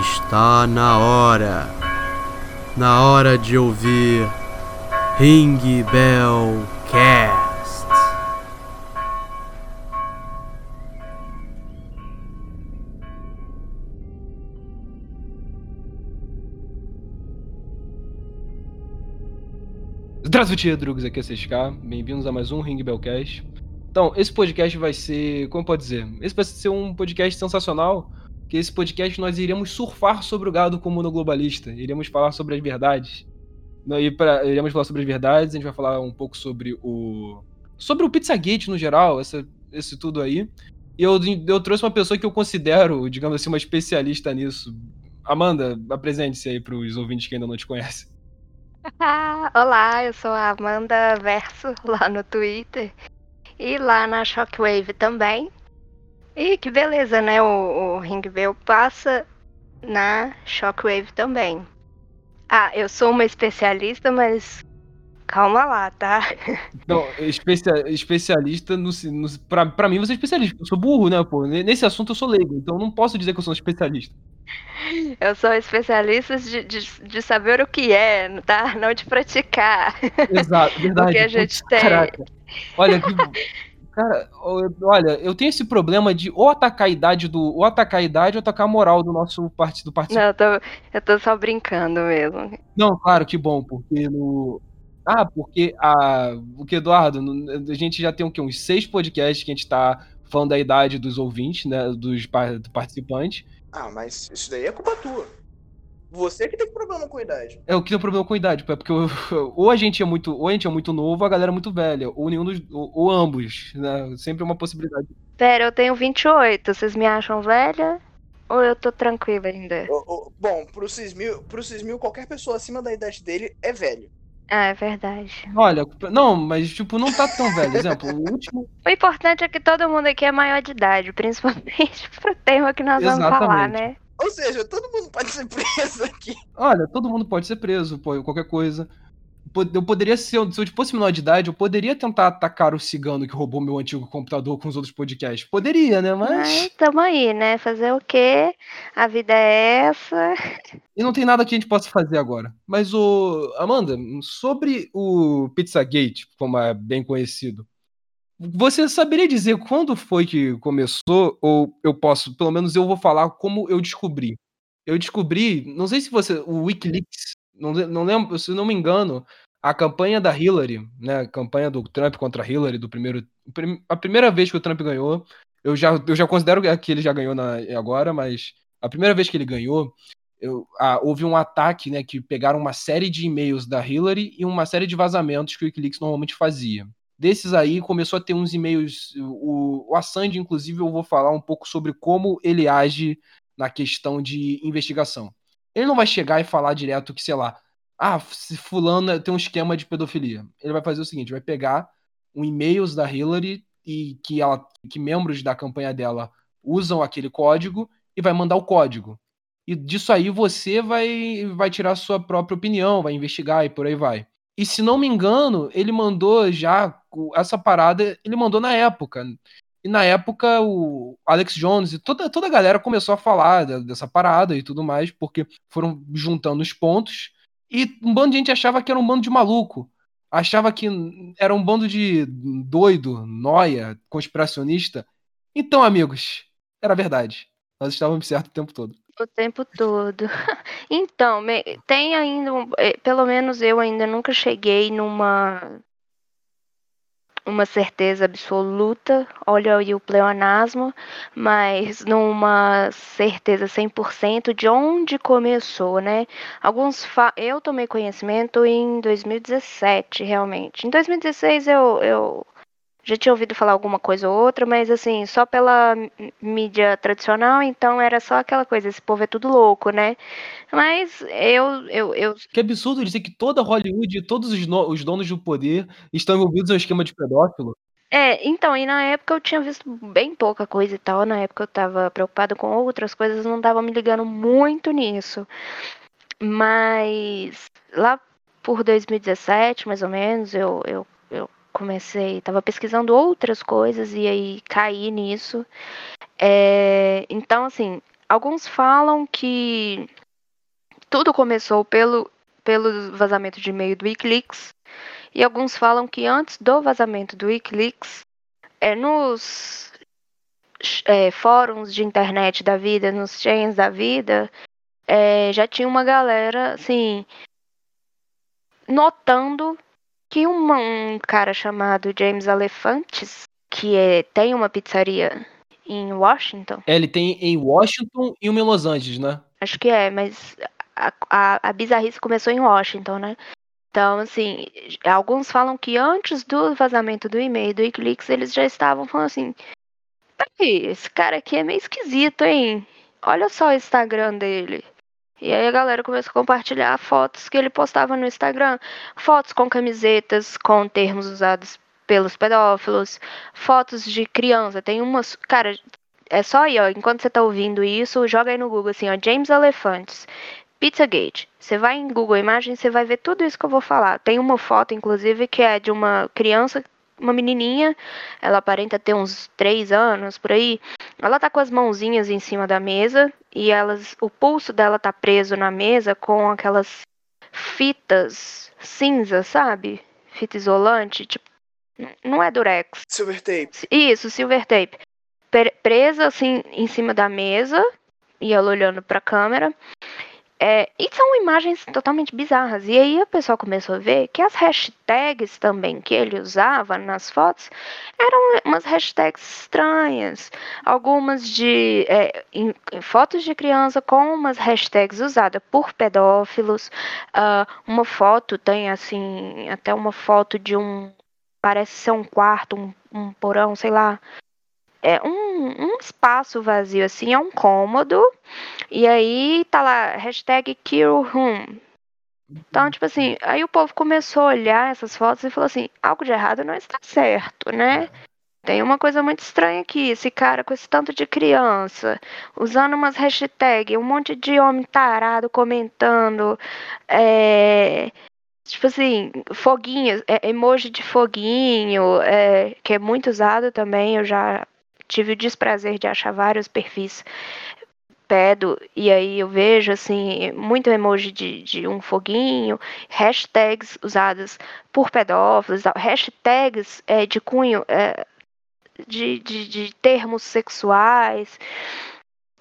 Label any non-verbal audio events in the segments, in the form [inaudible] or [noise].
Está na hora. Na hora de ouvir Ring Bell Cast. Здравствуйте, drugs, aqui é CSK, bem-vindos a mais um Ring Bellcast. Então, esse podcast vai ser, como pode dizer, esse vai ser um podcast sensacional, que esse podcast nós iremos surfar sobre o gado comum globalista, iremos falar sobre as verdades. E pra, iremos falar sobre as verdades, a gente vai falar um pouco sobre o sobre o Pizzagate no geral, essa, esse tudo aí. E eu, eu trouxe uma pessoa que eu considero, digamos assim, uma especialista nisso. Amanda, apresente-se aí para os ouvintes que ainda não te conhecem. [laughs] Olá, eu sou a Amanda Verso [laughs] lá no Twitter e lá na Shockwave também. E que beleza, né? O, o Ring Bell passa na Shockwave também. Ah, eu sou uma especialista, mas calma lá, tá? [laughs] Não, especia, especialista no, no pra, pra mim você é especialista. Eu sou burro, né, pô? Nesse assunto eu sou leigo, então não posso dizer que eu sou um especialista. Eu sou especialista de, de, de, saber o que é, tá? Não de praticar. Exato, verdade. [laughs] o que a gente tem. Caraca. Olha, que, [laughs] cara, olha, eu tenho esse problema de ou atacar a idade do. ou atacar a idade ou atacar a moral do nosso partido participante. Não, eu tô, eu tô só brincando mesmo. Não, claro, que bom, porque no. Ah, porque a. O que, Eduardo, a gente já tem o quê? Uns seis podcasts que a gente tá falando da idade dos ouvintes, né? Dos participantes. Ah, mas isso daí é culpa tua. Você que tem problema com idade. É, eu que tenho problema com idade, é porque eu, ou a gente é muito, ou a gente é muito novo, ou a galera é muito velha, ou nenhum dos, ou, ou ambos, né? Sempre é uma possibilidade. Pera, eu tenho 28, vocês me acham velha? Ou eu tô tranquila ainda? O, o, bom, pro Cismil, pro Cismil, qualquer pessoa acima da idade dele é velho. Ah, é verdade. Olha, não, mas tipo, não tá tão velho. Exemplo, o último. [laughs] O importante é que todo mundo aqui é maior de idade, principalmente [laughs] pro tema que nós Exatamente. vamos falar, né? Ou seja, todo mundo pode ser preso aqui. Olha, todo mundo pode ser preso, pô, qualquer coisa. Eu poderia ser, se eu fosse menor de idade, eu poderia tentar atacar o cigano que roubou meu antigo computador com os outros podcasts. Poderia, né? Mas. Mas tamo aí, né? Fazer o quê? A vida é essa. E não tem nada que a gente possa fazer agora. Mas o. Amanda, sobre o Pizzagate, como é bem conhecido, você saberia dizer quando foi que começou? Ou eu posso, pelo menos eu vou falar como eu descobri. Eu descobri, não sei se você. O Wikileaks não, não lembro, se não me engano, a campanha da Hillary, né, a campanha do Trump contra Hillary, do primeiro, a primeira vez que o Trump ganhou, eu já, eu já considero que ele já ganhou na, agora, mas a primeira vez que ele ganhou, eu, ah, houve um ataque, né, que pegaram uma série de e-mails da Hillary e uma série de vazamentos que o Wikileaks normalmente fazia. Desses aí começou a ter uns e-mails, o, o Assange, inclusive, eu vou falar um pouco sobre como ele age na questão de investigação. Ele não vai chegar e falar direto que, sei lá, ah, se fulano tem um esquema de pedofilia. Ele vai fazer o seguinte, vai pegar um e-mails da Hillary e que ela que membros da campanha dela usam aquele código e vai mandar o código. E disso aí você vai vai tirar sua própria opinião, vai investigar e por aí vai. E se não me engano, ele mandou já essa parada, ele mandou na época. E na época o Alex Jones e toda, toda a galera começou a falar dessa parada e tudo mais, porque foram juntando os pontos. E um bando de gente achava que era um bando de maluco. Achava que era um bando de doido, noia, conspiracionista. Então, amigos, era verdade. Nós estávamos certos o tempo todo. O tempo todo. [laughs] Então, tem ainda, eh, pelo menos eu ainda nunca cheguei numa uma certeza absoluta, olha aí o pleonasmo, mas numa certeza 100% de onde começou, né? Alguns eu tomei conhecimento em 2017, realmente. Em 2016 eu, eu já tinha ouvido falar alguma coisa ou outra, mas assim, só pela mídia tradicional, então era só aquela coisa, esse povo é tudo louco, né? Mas eu. eu, eu... Que absurdo dizer que toda Hollywood, todos os, no, os donos do poder estão envolvidos no esquema de pedófilo. É, então, e na época eu tinha visto bem pouca coisa e tal, na época eu tava preocupada com outras coisas, não tava me ligando muito nisso. Mas lá por 2017, mais ou menos, eu, eu, eu comecei, tava pesquisando outras coisas e aí caí nisso. É, então, assim, alguns falam que tudo começou pelo, pelo vazamento de e-mail do Wikileaks. E alguns falam que antes do vazamento do Wikileaks, é, nos é, fóruns de internet da vida, nos chains da vida, é, já tinha uma galera, assim, notando que uma, um cara chamado James Alefantes, que é, tem uma pizzaria em Washington. É, ele tem em Washington e uma em Los Angeles, né? Acho que é, mas a, a, a bizarrice começou em Washington, né? Então, assim, alguns falam que antes do vazamento do e-mail do Wikileaks, eles já estavam falando assim: peraí, esse cara aqui é meio esquisito, hein? Olha só o Instagram dele. E aí a galera começou a compartilhar fotos que ele postava no Instagram. Fotos com camisetas, com termos usados pelos pedófilos, fotos de criança. Tem umas. Cara, é só aí, ó. Enquanto você tá ouvindo isso, joga aí no Google assim, ó. James Elefantes. Pizzagate. Você vai em Google Imagens, você vai ver tudo isso que eu vou falar. Tem uma foto, inclusive, que é de uma criança, uma menininha, ela aparenta ter uns 3 anos por aí. Ela tá com as mãozinhas em cima da mesa e elas, o pulso dela tá preso na mesa com aquelas fitas cinza, sabe? Fita isolante, tipo, não é durex. Silver tape. Isso, silver tape. Presa assim em cima da mesa e ela olhando para a câmera. É, e são imagens totalmente bizarras. E aí a pessoa começou a ver que as hashtags também que ele usava nas fotos eram umas hashtags estranhas. Algumas de é, em, em fotos de criança com umas hashtags usadas por pedófilos. Uh, uma foto tem assim, até uma foto de um. Parece ser um quarto, um, um porão, sei lá é um, um espaço vazio, assim, é um cômodo. E aí tá lá, hashtag kill room. Então, tipo assim, aí o povo começou a olhar essas fotos e falou assim, algo de errado não está certo, né? Tem uma coisa muito estranha aqui, esse cara com esse tanto de criança, usando umas hashtags, um monte de homem tarado comentando, é, tipo assim, foguinhos, é, emoji de foguinho, é, que é muito usado também, eu já tive o desprazer de achar vários perfis pedo, e aí eu vejo assim, muito emoji de, de um foguinho, hashtags usadas por pedófilos, hashtags é, de cunho é, de, de, de termos sexuais.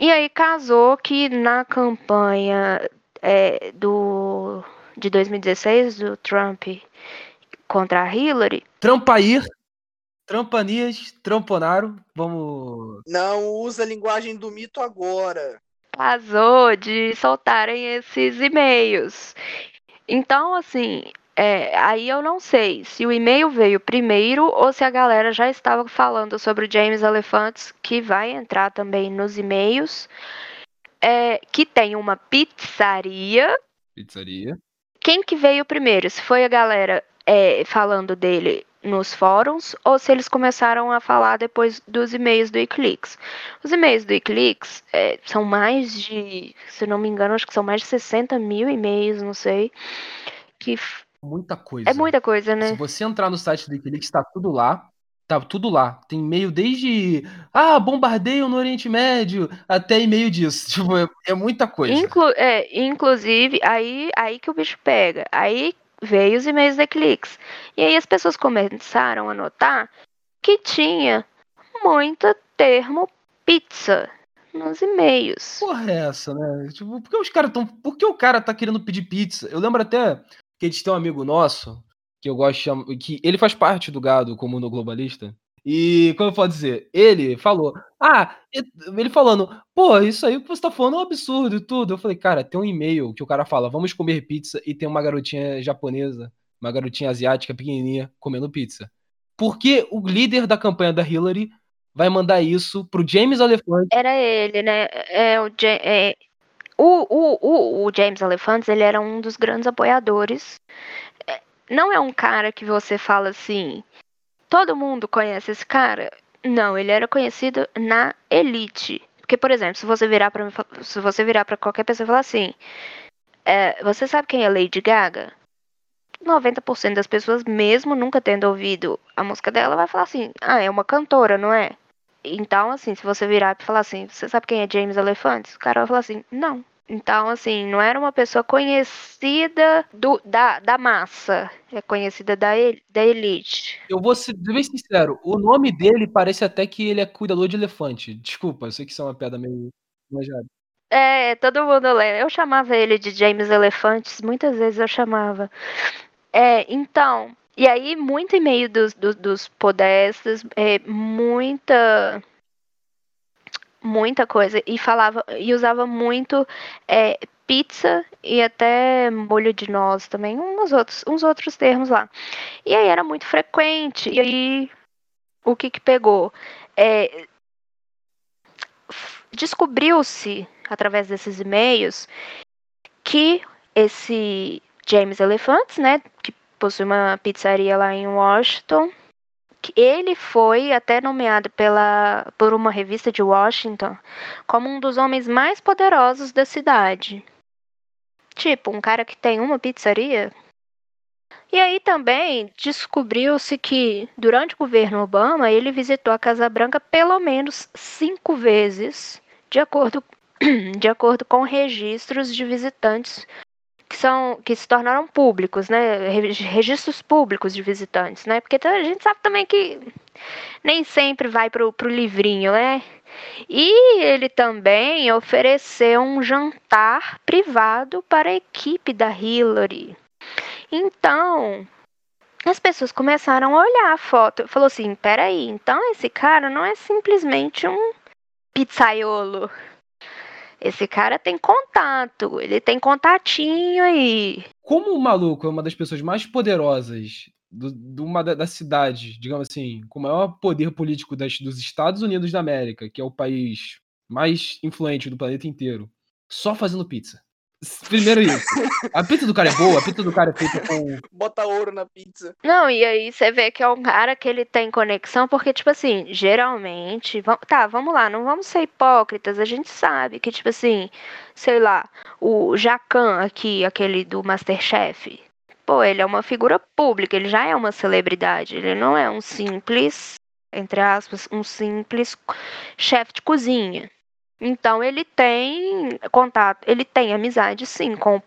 E aí casou que na campanha é, do, de 2016 do Trump contra a Hillary. Trampair Trampanias, Tramponaro, vamos. Não usa a linguagem do mito agora. Casou de soltarem esses e-mails. Então, assim, é, aí eu não sei se o e-mail veio primeiro ou se a galera já estava falando sobre o James Elefantes, que vai entrar também nos e-mails, é, que tem uma pizzaria. Pizzaria. Quem que veio primeiro? Se foi a galera é, falando dele nos fóruns ou se eles começaram a falar depois dos e-mails do Wikileaks. Os e-mails do Wikileaks é, são mais de, se não me engano, acho que são mais de 60 mil e-mails, não sei. Que muita coisa. É muita coisa, né? Se você entrar no site do Wikileaks, tá tudo lá. Tá tudo lá. Tem e-mail desde ah, bombardeio no Oriente Médio até e-mail disso. [laughs] Tipo, é, é muita coisa. Inclu é, inclusive, aí, aí que o bicho pega. Aí veio os e-mails da Clix. E aí as pessoas começaram a notar que tinha muito termo pizza nos e-mails. Porra, é essa, né? Tipo, por que os caras tão. Por que o cara tá querendo pedir pizza? Eu lembro até que gente tem um amigo nosso, que eu gosto de chamar. que ele faz parte do gado comum do globalista. E como eu posso dizer, ele falou, ah, ele falando, pô, isso aí que você tá falando é um absurdo e tudo. Eu falei, cara, tem um e-mail que o cara fala, vamos comer pizza e tem uma garotinha japonesa, uma garotinha asiática pequenininha comendo pizza. Por que o líder da campanha da Hillary vai mandar isso pro James Elephant? Era ele, né? É, o, é, o, o, o, o James Elephants, ele era um dos grandes apoiadores. É, não é um cara que você fala assim, todo mundo conhece esse cara? Não, ele era conhecido na elite. Porque, por exemplo, se você virar para se você virar para qualquer pessoa e falar assim, é, você sabe quem é Lady Gaga? 90% das pessoas, mesmo nunca tendo ouvido a música dela, vai falar assim: "Ah, é uma cantora, não é?" então, assim, se você virar e falar assim, você sabe quem é James Elefantes? O cara vai falar assim, não. Então, assim, não era uma pessoa conhecida do, da, da massa, é conhecida da, da elite. Eu vou ser bem sincero, o nome dele parece até que ele é cuidador de elefante. Desculpa, eu sei que isso é uma piada meio manjada. É, todo mundo lembra. Eu chamava ele de James Elefantes, muitas vezes eu chamava. É, então, e aí, muito em meio dos, dos, dos podestas, é, muita muita coisa e falava e usava muito é, pizza e até molho de noz também, uns outros, uns outros termos lá. E aí era muito frequente. E aí o que que pegou? É, Descobriu-se através desses e-mails que esse James Elephants, né, que possui uma pizzaria lá em Washington. Ele foi até nomeado pela, por uma revista de Washington como um dos homens mais poderosos da cidade. Tipo, um cara que tem uma pizzaria. E aí também descobriu-se que, durante o governo Obama, ele visitou a Casa Branca pelo menos cinco vezes, de acordo, [clears throat] de acordo com registros de visitantes que são que se tornaram públicos, né? Registros públicos de visitantes, né? Porque a gente sabe também que nem sempre vai pro, pro livrinho, né? E ele também ofereceu um jantar privado para a equipe da Hillary. Então, as pessoas começaram a olhar a foto. Falou assim: peraí, então esse cara não é simplesmente um pizzaiolo. Esse cara tem contato, ele tem contatinho aí. Como o maluco é uma das pessoas mais poderosas do, de uma da, da, cidade, digamos assim, com o maior poder político das, dos Estados Unidos da América, que é o país mais influente do planeta inteiro, só fazendo pizza. Primeiro isso. A pizza do cara é boa, a pizza do cara é feita com. Bota ouro na pizza. Não, e aí você vê que é um cara que ele tem conexão, porque, tipo assim, geralmente. Tá, vamos lá, não vamos ser hipócritas. A gente sabe que, tipo assim, sei lá, o Jacan aqui, aquele do Masterchef. Pô, ele é uma figura pública, ele já é uma celebridade. Ele não é um simples, entre aspas, um simples chefe de cozinha. Então ele tem contato, ele tem amizade sim com uh,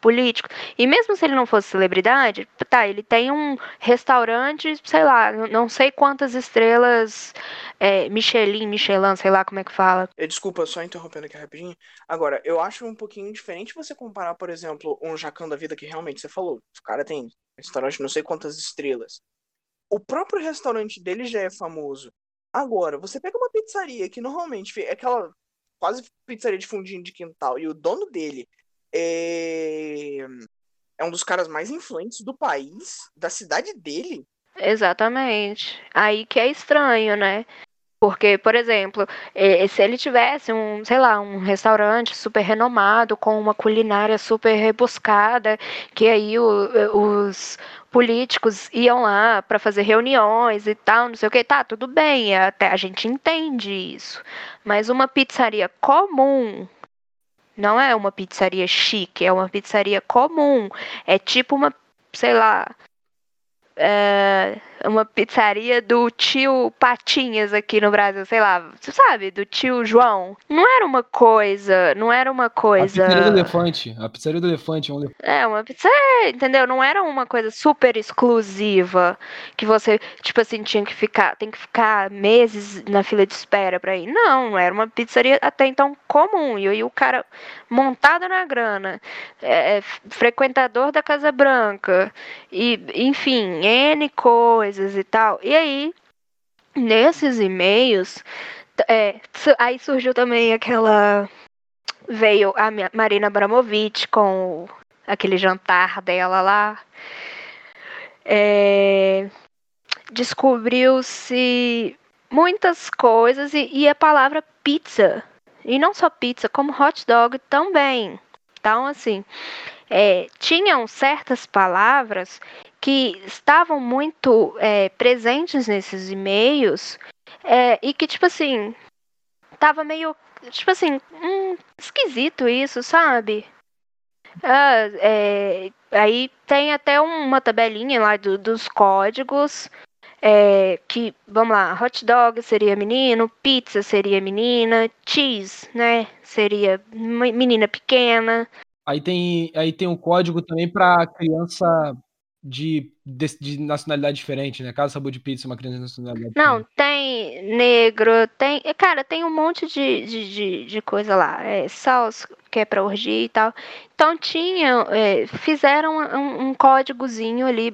políticos. E mesmo se ele não fosse celebridade, tá, ele tem um restaurante, sei lá, não sei quantas estrelas, é, Michelin, Michelin, sei lá como é que fala. Desculpa, só interrompendo aqui rapidinho. Agora, eu acho um pouquinho diferente você comparar, por exemplo, um Jacan da vida que realmente você falou. O cara tem restaurante não sei quantas estrelas. O próprio restaurante dele já é famoso. Agora, você pega uma pizzaria que normalmente é aquela quase pizzaria de fundinho de quintal. E o dono dele é, é um dos caras mais influentes do país, da cidade dele. Exatamente. Aí que é estranho, né? Porque, por exemplo, eh, se ele tivesse um, sei lá, um restaurante super renomado, com uma culinária super rebuscada, que aí o, eh, os políticos iam lá para fazer reuniões e tal, não sei o que, tá, tudo bem, até a gente entende isso. Mas uma pizzaria comum, não é uma pizzaria chique, é uma pizzaria comum. É tipo uma, sei lá, é, uma pizzaria do tio Patinhas aqui no Brasil, sei lá, você sabe, do tio João. Não era uma coisa, não era uma coisa. A pizzaria do elefante, a pizzaria do elefante é um É, uma pizzaria, entendeu? Não era uma coisa super exclusiva que você, tipo assim, tinha que ficar, tem que ficar meses na fila de espera pra ir. Não, era uma pizzaria até então comum. E aí o cara montado na grana, é, é frequentador da Casa Branca, e enfim, N coisas e tal. E aí, nesses e-mails, é, aí surgiu também aquela. Veio a Marina Abramovic com aquele jantar dela lá. É, Descobriu-se muitas coisas e, e a palavra pizza. E não só pizza, como hot dog também. Então, assim, é, tinham certas palavras que estavam muito é, presentes nesses e-mails é, e que, tipo assim, tava meio, tipo assim, hum, esquisito isso, sabe? Ah, é, aí tem até uma tabelinha lá do, dos códigos é, que, vamos lá, hot dog seria menino, pizza seria menina, cheese, né, seria menina pequena. Aí tem, aí tem um código também para criança de, de, de, nacionalidade diferente, né? Cada sabor de pizza é uma criança de nacionalidade Não, diferente. tem negro, tem. Cara, tem um monte de, de, de, coisa lá. É, salsa, que é pra orgia e tal. Então tinha. É, fizeram um, um códigozinho ali é,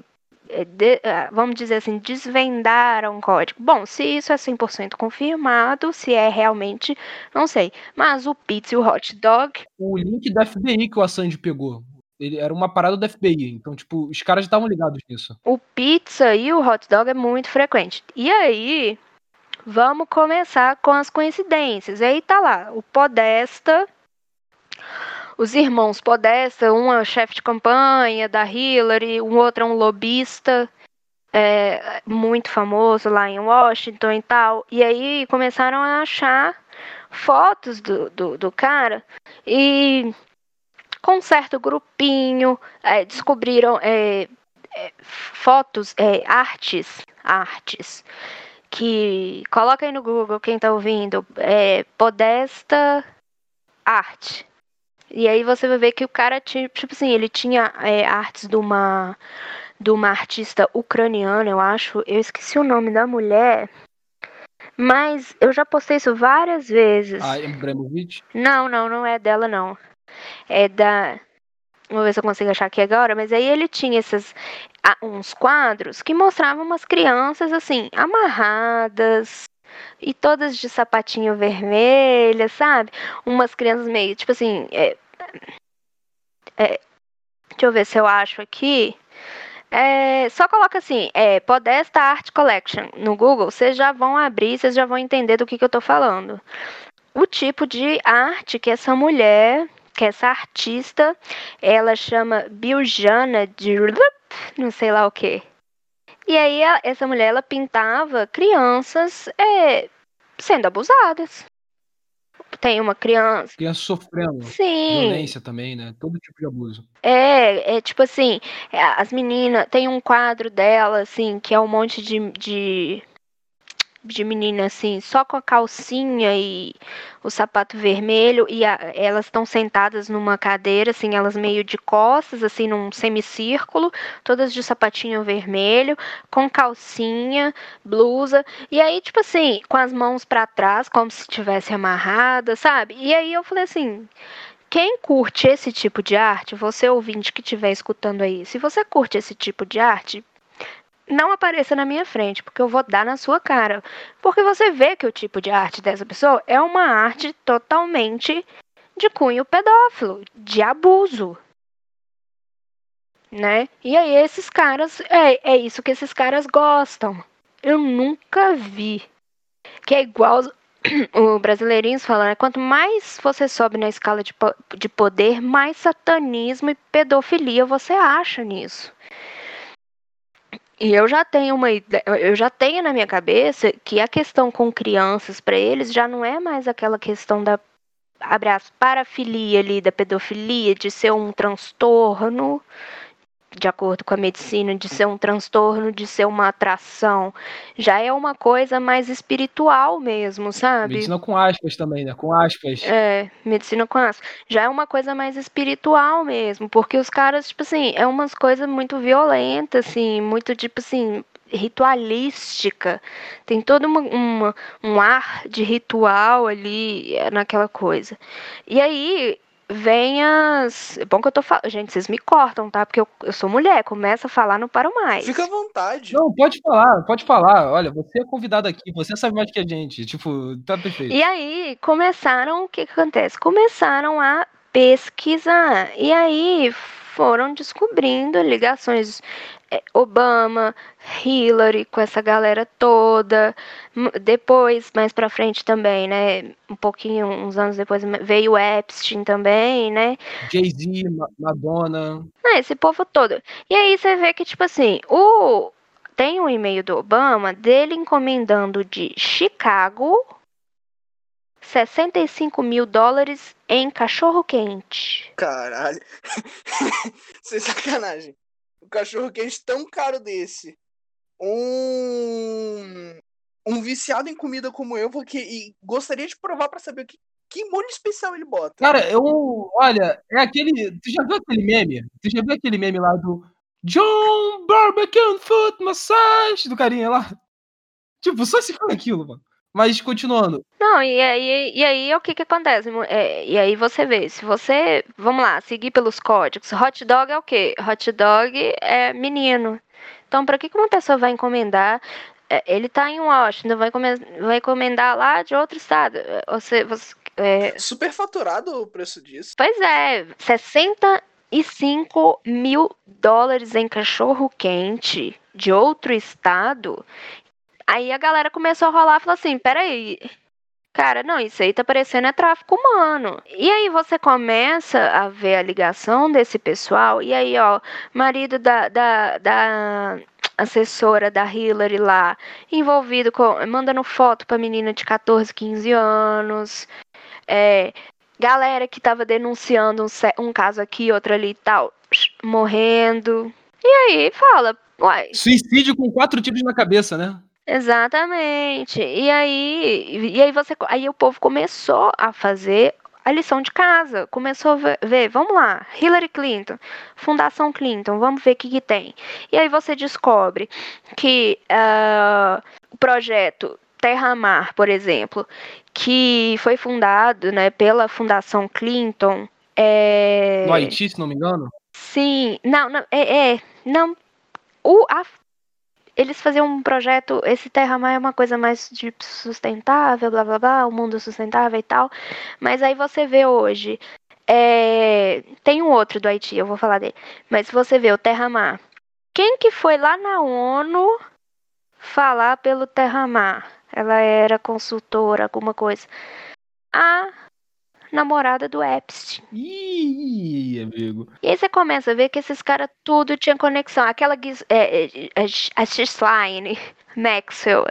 de, é, vamos dizer assim, desvendaram o código. Bom, se isso é 100% confirmado, se é realmente, não sei. Mas o pizza e o hot dog. O link da FBI que o Assange pegou. Ele era uma parada do FBI. Então, tipo, os caras já estavam ligados nisso. O pizza e o hot dog é muito frequente. E aí, vamos começar com as coincidências. Aí tá lá, o Podesta, os irmãos Podesta, um é chefe de campanha da Hillary, um outro é um lobista é, muito famoso lá em Washington e tal. E aí começaram a achar fotos do, do, do cara e com um certo grupinho, é, descobriram é, é, fotos, é, artes, artes, que coloca aí no Google quem tá ouvindo, é, Podesta Arte. E aí você vai ver que o cara tinha, tipo assim, ele tinha é, artes de uma de uma artista ucraniana, eu acho. Eu esqueci o nome da mulher. Mas eu já postei isso várias vezes. Ah, Ibrahimovic? Não, não, não é dela, não é da. Vou ver se eu consigo achar aqui agora, mas aí ele tinha esses uns quadros que mostravam umas crianças assim, amarradas e todas de sapatinho vermelho, sabe? Umas crianças meio, tipo assim, é, é, deixa eu ver se eu acho aqui. É, só coloca assim, é, Podesta Art Collection no Google, vocês já vão abrir, vocês já vão entender do que, que eu tô falando. O tipo de arte que essa mulher que essa artista, ela chama Biljana de não sei lá o que. E aí essa mulher ela pintava crianças é, sendo abusadas. Tem uma criança. Criança sofrendo. Sim. Violência também, né? Todo tipo de abuso. É, é tipo assim, as meninas. Tem um quadro dela, assim, que é um monte de, de de menina assim, só com a calcinha e o sapato vermelho e a, elas estão sentadas numa cadeira assim, elas meio de costas assim num semicírculo, todas de sapatinho vermelho, com calcinha, blusa e aí tipo assim, com as mãos para trás, como se estivesse amarrada, sabe? E aí eu falei assim, quem curte esse tipo de arte, você ouvinte que estiver escutando aí, se você curte esse tipo de arte, não apareça na minha frente, porque eu vou dar na sua cara. Porque você vê que o tipo de arte dessa pessoa é uma arte totalmente de cunho pedófilo, de abuso. Né? E aí esses caras, é, é isso que esses caras gostam. Eu nunca vi. Que é igual [clears throat] o brasileirinhos falando, né? quanto mais você sobe na escala de, de poder, mais satanismo e pedofilia você acha nisso. E eu já tenho uma eu já tenho na minha cabeça que a questão com crianças para eles já não é mais aquela questão da abraço parafilia ali da pedofilia de ser um transtorno de acordo com a medicina, de ser um transtorno, de ser uma atração. Já é uma coisa mais espiritual mesmo, sabe? Medicina com aspas também, né? Com aspas. É, medicina com aspas. Já é uma coisa mais espiritual mesmo, porque os caras, tipo assim, é umas coisas muito violentas, assim, muito, tipo assim, ritualística. Tem todo uma, uma, um ar de ritual ali naquela coisa. E aí, vem as. É bom que eu tô falando. Gente, vocês me cortam, tá? Porque eu, eu sou mulher, começa a falar, não paro mais. Fica à vontade. Não, pode falar, pode falar. Olha, você é convidado aqui, você sabe mais que a gente. Tipo, tá perfeito. E aí, começaram. O que, que acontece? Começaram a pesquisar. E aí foram descobrindo ligações é, Obama, Hillary, com essa galera toda. Depois, mais pra frente também, né? Um pouquinho, uns anos depois, veio Epstein também, né? Jay-Z, Madonna. É, esse povo todo. E aí você vê que, tipo assim, o. Tem um e-mail do Obama dele encomendando de Chicago 65 mil dólares em cachorro quente. [laughs] um um viciado em comida como eu, porque e gostaria de provar para saber que que molho especial ele bota. Cara, eu. Olha, é aquele. Tu já viu aquele meme? Tu já viu aquele meme lá do John Barbecue Foot Massage do carinha lá? Tipo, só se for aquilo, mano. Mas continuando. Não, e aí, e aí o que que acontece? É, e aí você vê, se você, vamos lá, seguir pelos códigos, hot dog é o quê? Hot dog é menino. Então, para que que uma pessoa vai encomendar? é, Ele tá em Washington, vai, come- vai encomendar lá de outro estado. É, Você, você, é, Super faturado o preço disso. Pois é, 65 mil dólares em cachorro quente de outro estado. Aí a galera começou a rolar e falou assim: peraí. Cara, não, isso aí tá parecendo é tráfico humano. E aí você começa a ver a ligação desse pessoal, e aí, ó, marido da, da, da assessora da Hillary lá, envolvido com. mandando foto pra menina de 14, 15 anos. É, galera que tava denunciando um, um caso aqui, outro ali e tal, morrendo. E aí fala, uai, Suicídio com quatro tiros na cabeça, né? Exatamente. E aí, e aí você, aí o povo começou a fazer a lição de casa, começou a ver, ver, vamos lá, Hillary Clinton, Fundação Clinton, vamos ver o que que tem. E aí você descobre que ah, o projeto Terra Mar, por exemplo, que foi fundado, né, pela Fundação Clinton, é... No Haiti, se não me engano. Sim, não, não, é, é, não, o, a, eles faziam um projeto, esse Terra Mar é uma coisa mais de sustentável, blá blá blá, o mundo sustentável e tal, mas aí você vê hoje, é, tem um outro do Haiti, eu vou falar dele, mas você vê o Terra Mar, quem que foi lá na ONU falar pelo Terra Mar? Ela era consultora, alguma coisa. A namorada do Epstein. Ih, amigo. E aí você começa a ver que esses caras tudo tinha conexão. Aquela Gis- é, é, a Ghislaine [laughs] Maxwell,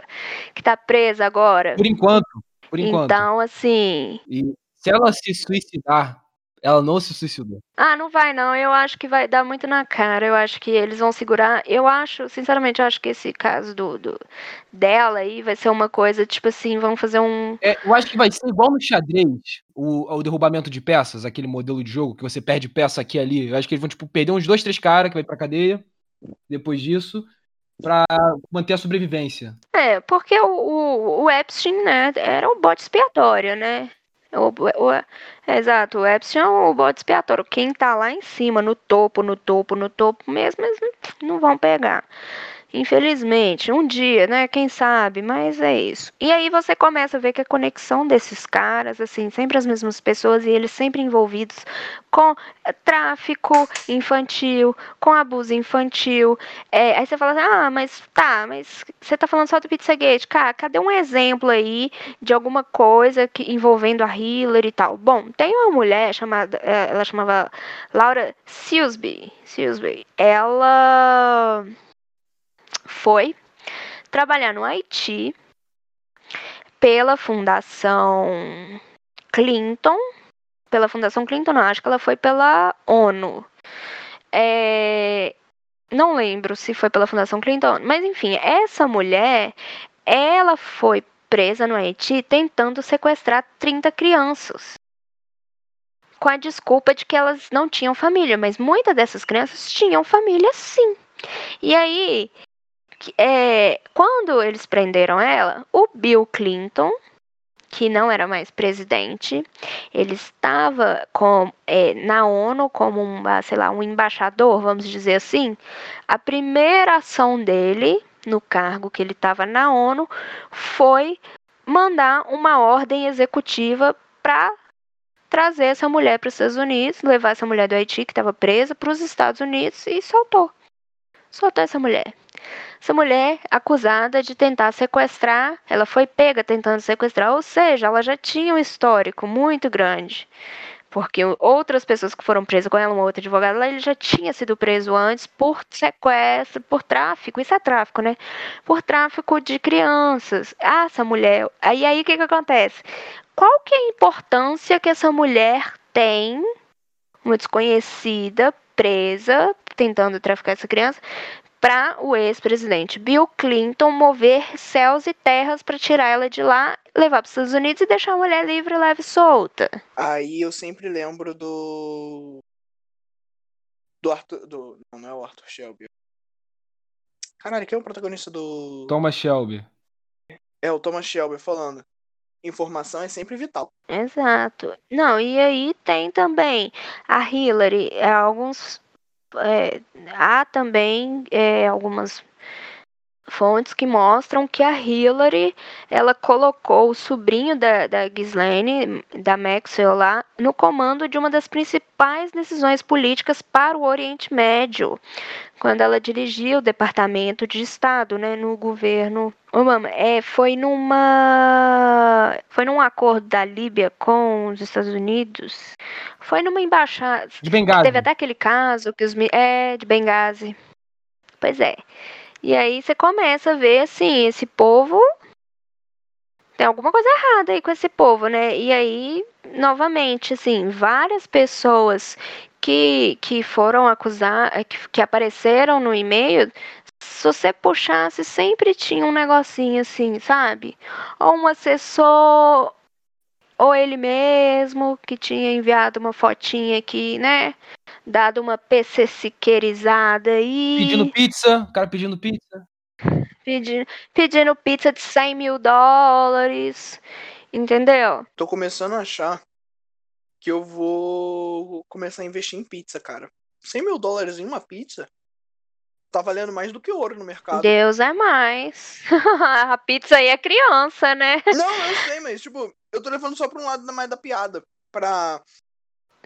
que tá presa agora. Por enquanto. Por enquanto. Então, assim. E se ela se suicidar, ela não se suicidou. Ah, não vai não. Eu acho que vai dar muito na cara. Eu acho que eles vão segurar. Eu acho, sinceramente, eu acho que esse caso do, do dela aí vai ser uma coisa, tipo assim, vão fazer um. É, eu acho que vai ser igual no xadrez, o, o derrubamento de peças, aquele modelo de jogo que você perde peça aqui e ali. Eu acho que eles vão, tipo, perder uns dois, três caras que vai pra cadeia depois disso, pra manter a sobrevivência. É, porque o, o, o Epstein, né, era um bode expiatório, né? O, o- exato, o Epstein é o bode expiatório. Quem tá lá em cima, no topo, no topo, no topo mesmo, eles não vão pegar. Infelizmente, um dia, né? Quem sabe, mas é isso. E aí você começa a ver que a conexão desses caras, assim, sempre as mesmas pessoas e eles sempre envolvidos com eh, tráfico infantil, com abuso infantil. É, aí você fala assim, ah, mas tá, mas você tá falando só do Pizzagate. Cara, cadê um exemplo aí de alguma coisa que, envolvendo a Hillary e tal? Bom, tem uma mulher chamada, eh, ela chamava Laura Silsby. Silsby. Ela foi trabalhar no Haiti pela Fundação Clinton. Pela Fundação Clinton, não, acho que ela foi pela ONU. É, não lembro se foi pela Fundação Clinton, mas enfim, essa mulher, ela foi presa no Haiti tentando sequestrar 30 crianças. Com a desculpa de que elas não tinham família, mas muitas dessas crianças tinham família sim. E aí, é, quando eles prenderam ela, o Bill Clinton, que não era mais presidente, ele estava com, é, na ONU como um, sei lá, um embaixador, vamos dizer assim. A primeira ação dele, no cargo que ele estava na ONU, foi mandar uma ordem executiva para trazer essa mulher para os Estados Unidos, levar essa mulher do Haiti que estava presa para os Estados Unidos e soltou. Soltou essa mulher. Essa mulher acusada de tentar sequestrar, ela foi pega tentando sequestrar, ou seja, ela já tinha um histórico muito grande. Porque outras pessoas que foram presas com ela, uma outra advogada lá, ele já tinha sido preso antes por sequestro, por tráfico, isso é tráfico, né? Por tráfico de crianças. Ah, essa mulher. Aí aí o que que acontece? Qual que é a importância que essa mulher tem, uma desconhecida, presa, tentando traficar essa criança, para o ex-presidente Bill Clinton mover céus e terras para tirar ela de lá, levar para os Estados Unidos e deixar a mulher livre, leve e solta. Aí eu sempre lembro do. Do Arthur. Do... Não, não é o Arthur Shelby. Caralho, quem é o protagonista do. Thomas Shelby. É o Thomas Shelby falando. Informação é sempre vital. Exato. Não, e aí tem também a Hillary, é, alguns. É, há também é, algumas fontes que mostram que a Hillary ela colocou o sobrinho da, da Ghislaine, da Maxwell lá, no comando de uma das principais decisões políticas para o Oriente Médio, quando ela dirigia o Departamento de Estado, né, no governo Obama. É, foi numa foi num acordo da Líbia com os Estados Unidos. Foi numa embaixada. De Benghazi. Teve até aquele caso que os é de Benghazi. Pois é. E aí você começa a ver assim, esse povo tem alguma coisa errada aí com esse povo, né? E aí, novamente, assim, várias pessoas que, que foram acusar, eh, que, que apareceram no e-mail, se você puxasse, sempre tinha um negocinho assim, sabe? Ou um assessor, ou ele mesmo, que tinha enviado uma fotinha aqui, né? Dado uma PCCqueirizada aí. Pedindo pizza, o cara pedindo pizza. Pedindo, pedindo pizza de 100 mil dólares, entendeu? Tô começando a achar que eu vou começar a investir em pizza, cara. 100 mil dólares em uma pizza tá valendo mais do que ouro no mercado. Deus é mais. [laughs] A pizza aí é criança, né? Não, eu sei, mas tipo, eu tô levando só pra um lado mais da piada. Pra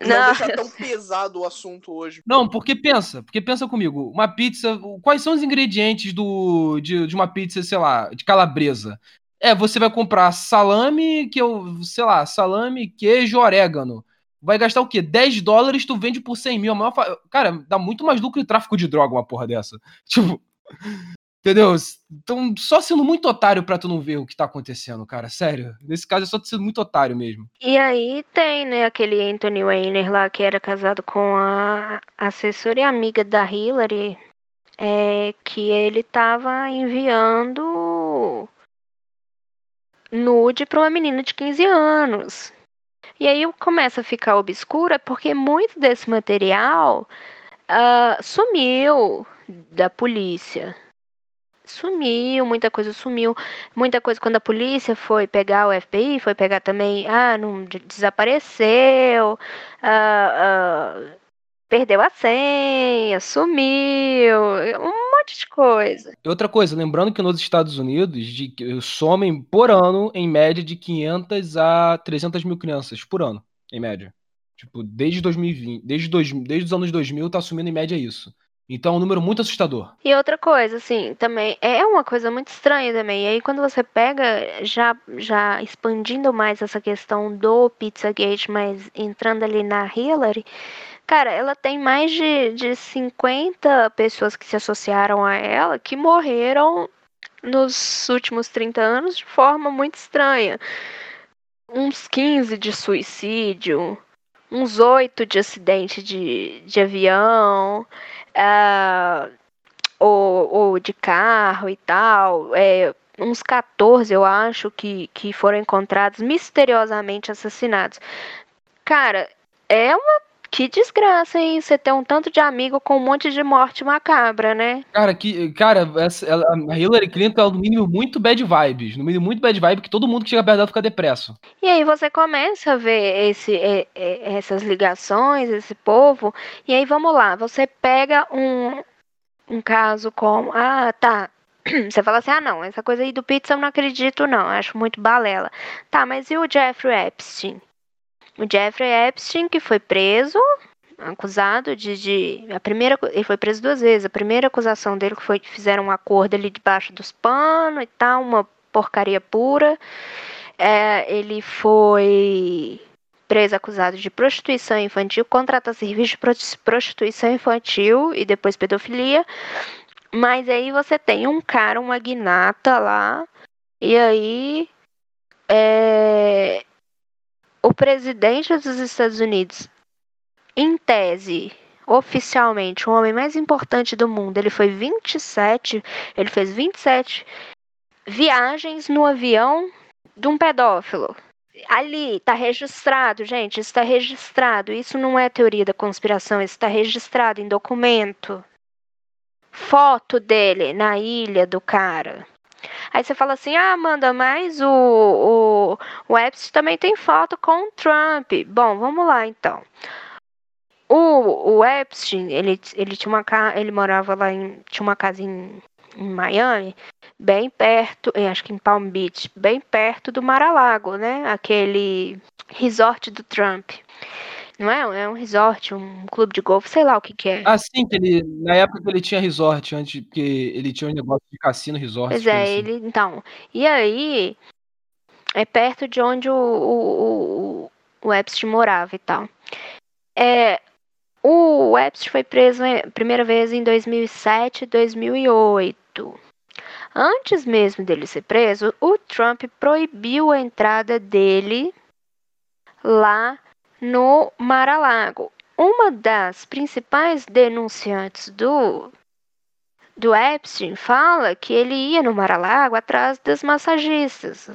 não, Não. deixar tão [laughs] pesado o assunto hoje. Não, porque pensa, porque pensa comigo, uma pizza, quais são os ingredientes do, de, de uma pizza, sei lá, de calabresa? É, você vai comprar salame, que eu, sei lá, salame, queijo, orégano. Vai gastar o quê? 10 dólares, tu vende por 100 mil. A maior fa- Cara, dá muito mais lucro em tráfico de droga uma porra dessa. [laughs] Tipo, entendeu? Então, só sendo muito otário pra tu não ver o que tá acontecendo, cara. Sério. Nesse caso, é só sendo muito otário mesmo. E aí tem, né, aquele Anthony Weiner lá que era casado com a assessora e amiga da Hillary, é, que ele tava enviando nude pra uma menina de 15 anos. E aí começa a ficar obscura porque muito desse material ah, sumiu da polícia. Sumiu, muita coisa sumiu. Muita coisa quando a polícia foi pegar o FBI, foi pegar também, ah, não de- desapareceu, ah, ah, perdeu a senha, sumiu, um monte de coisa. Outra coisa, lembrando que nos Estados Unidos de, que somem por ano, em média, de 500 a 300 mil crianças por ano, em média. Tipo, desde 2020, desde, dois, desde os anos 2000 tá assumindo em média isso. Então é um número muito assustador. E outra coisa, assim, também é uma coisa muito estranha também. E aí quando você pega, já, já expandindo mais essa questão do Pizzagate, mas entrando ali na Hillary, cara, ela tem mais de, de 50 pessoas que se associaram a ela que morreram nos últimos 30 anos de forma muito estranha. Uns 15 de suicídio, uns 8 de acidente de, de avião. Ah, ou, ou de carro e tal, é, uns 14, eu acho, que, que foram encontrados misteriosamente assassinados. Cara, é uma. Que desgraça, hein? Você ter um tanto de amigo com um monte de morte macabra, né? Cara, que, cara essa, ela- a Hillary Clinton é no mínimo muito bad vibes. No mínimo muito bad vibe que todo mundo que chega perto dela fica depresso. E aí você começa a ver esse, é, é, essas ligações, esse povo, e aí vamos lá, você pega um, um caso como, ah, tá, [clears throat] você fala assim, ah não, essa coisa aí do pizza eu não acredito não, acho muito balela. Tá, mas e o Jeffrey Epstein? O Jeffrey Epstein que foi preso, acusado de, de a primeira, ele foi preso duas vezes, a primeira acusação dele foi que fizeram um acordo ali debaixo dos panos e tal, uma porcaria pura. É, ele foi preso acusado de prostituição infantil, contratar serviço de prosti- prostituição infantil e depois pedofilia. Mas aí você tem um cara, um magnata lá, e aí é, o presidente dos Estados Unidos, em tese, oficialmente, o homem mais importante do mundo. Ele foi 27, ele fez 27 viagens no avião de um pedófilo. Ali, tá registrado, gente, isso tá registrado. Isso não é teoria da conspiração, isso tá registrado em documento. Foto dele na ilha do cara. Aí você fala assim, ah, Amanda, mas o, o, o Epstein também tem foto com o Trump. Bom, vamos lá então. O, o Epstein, ele, ele tinha uma ele morava lá em. Tinha uma casa em, em Miami, bem perto, acho que em Palm Beach, bem perto do Mar-a-Lago, né? Aquele resort do Trump. Não é? É um resort, um clube de golfe, sei lá o que, que é. Ah, sim, que ele, na época que ele tinha resort, antes, porque ele tinha um negócio de cassino resort. Pois é, assim. ele. Então. E aí. É perto de onde o, o, o, o Epstein morava e tal. É, o Epstein foi preso a eh, primeira vez em 2007 2008. Antes mesmo dele ser preso, o Trump proibiu a entrada dele lá no Mar-a-Lago. Uma das principais denunciantes do, do Epstein fala que ele ia no Mar-a-Lago atrás das massagistas,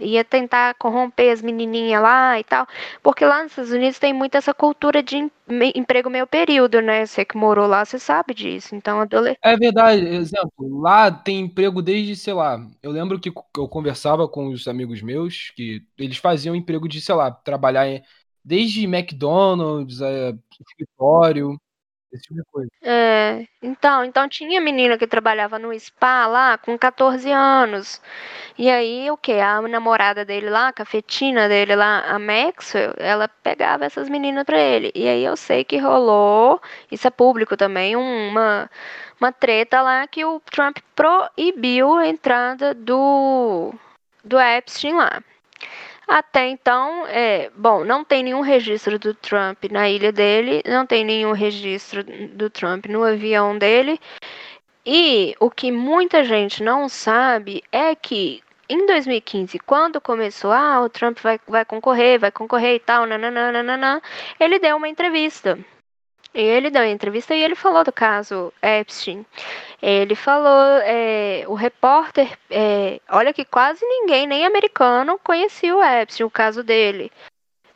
ia tentar corromper as menininhas lá e tal, porque lá nos Estados Unidos tem muito essa cultura de emprego meio período, né? Você que morou lá, você sabe disso. Então, adolescente. É verdade, exemplo, lá tem emprego desde, sei lá, eu lembro que eu conversava com os amigos meus que eles faziam emprego de, sei lá, trabalhar em, desde McDonald's, é, escritório, esse tipo de coisa. É, então, então tinha menina que trabalhava no spa lá com 14 anos. E aí, o que? A namorada dele lá, a cafetina dele lá, a Maxwell, ela pegava essas meninas pra ele. E aí eu sei que rolou, isso é público também, uma, uma treta lá que o Trump proibiu a entrada do, do Epstein lá. Até então, é, bom, não tem nenhum registro do Trump na ilha dele, não tem nenhum registro do Trump no avião dele. E o que muita gente não sabe é que em 2015, quando começou, ah, o Trump vai, vai concorrer, vai concorrer e tal, nananana, ele deu uma entrevista. Ele deu uma entrevista e ele falou do caso Epstein. Ele falou, é, o repórter, é, olha que quase ninguém, nem americano, conhecia o Epstein, o caso dele.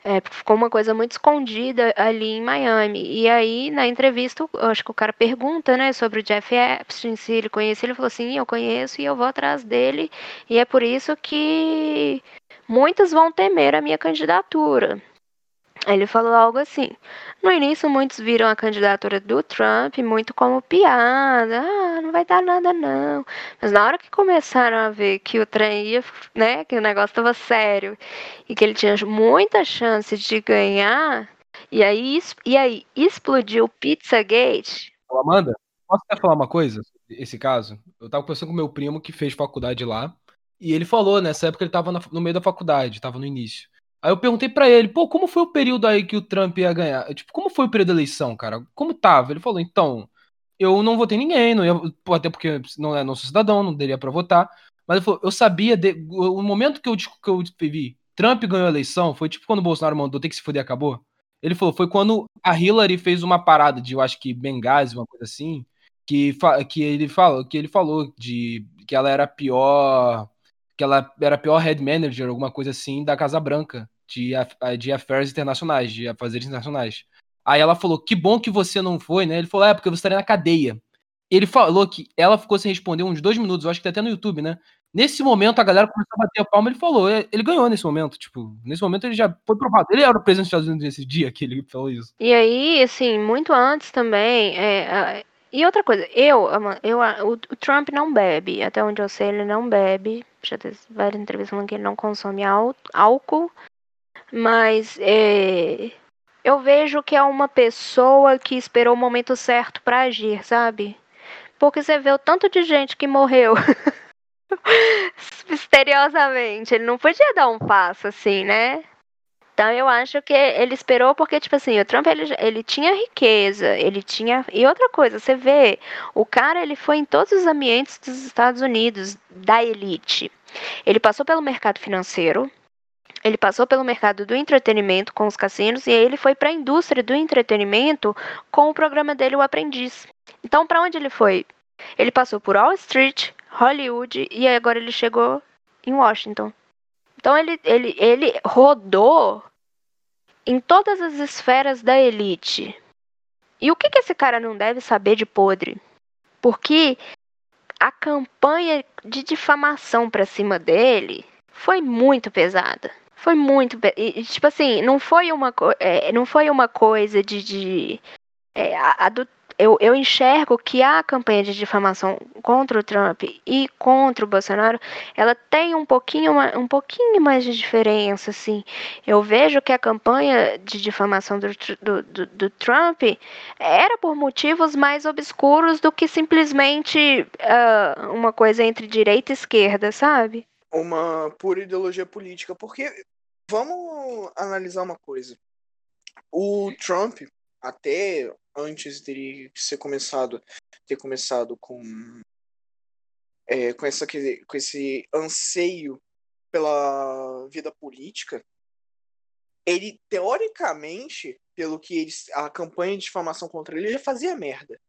É, ficou uma coisa muito escondida ali em Miami. E aí, na entrevista, acho que o cara pergunta, né, sobre o Jeff Epstein, se ele conhecia. Ele falou assim: eu conheço e eu vou atrás dele. E é por isso que muitos vão temer a minha candidatura. Ele falou algo assim: no início, muitos viram a candidatura do Trump muito como piada. Ah, não vai dar nada, não. Mas na hora que começaram a ver que o trem ia, né, que o negócio estava sério e que ele tinha muita chance de ganhar, e aí, e aí explodiu o Pizzagate. Amanda, posso até falar uma coisa esse caso? Eu tava conversando com meu primo que fez faculdade lá. E ele falou, nessa época ele tava no meio da faculdade, tava no início. Aí eu perguntei para ele, pô, como foi o período aí que o Trump ia ganhar? Tipo, como foi o período da eleição, cara? Como tava? Ele falou, então, eu não votei ninguém, não ia, até porque não é nosso cidadão, não daria para votar. Mas ele falou, eu sabia, de, o momento que eu, que eu vi, Trump ganhou a eleição, foi tipo quando o Bolsonaro mandou ter que se fuder, acabou. Ele falou, foi quando a Hillary fez uma parada de, eu acho que Benghazi, uma coisa assim, que, que ele falou, que ele falou de que ela era pior, que ela era pior head manager, alguma coisa assim, da Casa Branca de, de affairs internacionais, de afazeres internacionais. Aí ela falou: Que bom que você não foi, né? Ele falou: É, porque você estaria na cadeia. Ele falou que ela ficou sem responder uns dois minutos, eu acho que tá até no YouTube, né? Nesse momento a galera começou a bater a palma, ele falou, é, ele ganhou nesse momento, tipo, nesse momento ele já foi provado. Ele era o presidente dos Estados Unidos nesse dia que ele falou isso. E aí, assim, muito antes também, é, e outra coisa, eu, eu o, Trump não bebe, até onde eu sei ele não bebe, já teve várias entrevistas falando que ele não consome álcool, mas é, eu vejo que é uma pessoa que esperou o momento certo para agir, sabe? Porque você vê o tanto de gente que morreu [laughs] misteriosamente. Ele não podia dar um passo assim, né? Então eu acho que ele esperou porque, tipo assim, o Trump ele, ele tinha riqueza, ele tinha. E outra coisa, você vê, o cara ele foi em todos os ambientes dos Estados Unidos, da elite. Ele passou pelo mercado financeiro, Ele passou pelo mercado do entretenimento com os cassinos e aí ele foi para a indústria do entretenimento com o programa dele, O Aprendiz. Então, para onde ele foi? Ele passou por Wall Street, Hollywood e agora ele chegou em Washington. Então, ele, ele, ele rodou em todas as esferas da elite. E o que, que esse cara não deve saber de podre? Porque a campanha de difamação para cima dele foi muito pesada. Foi muito. E, tipo assim, não foi uma, é, não foi uma coisa de. de é, a, a do, eu, eu enxergo que a campanha de difamação contra o Trump e contra o Bolsonaro, ela tem um pouquinho, um pouquinho mais de diferença, assim. Eu vejo que a campanha de difamação do, do, do, do Trump era por motivos mais obscuros do que simplesmente uh, uma coisa entre direita e esquerda, sabe? Uma pura ideologia política, porque vamos analisar uma coisa. O Trump, até antes de ser começado, ter começado com é, com, essa, com esse anseio pela vida política, ele teoricamente, pelo que ele, a campanha de difamação contra ele já fazia merda.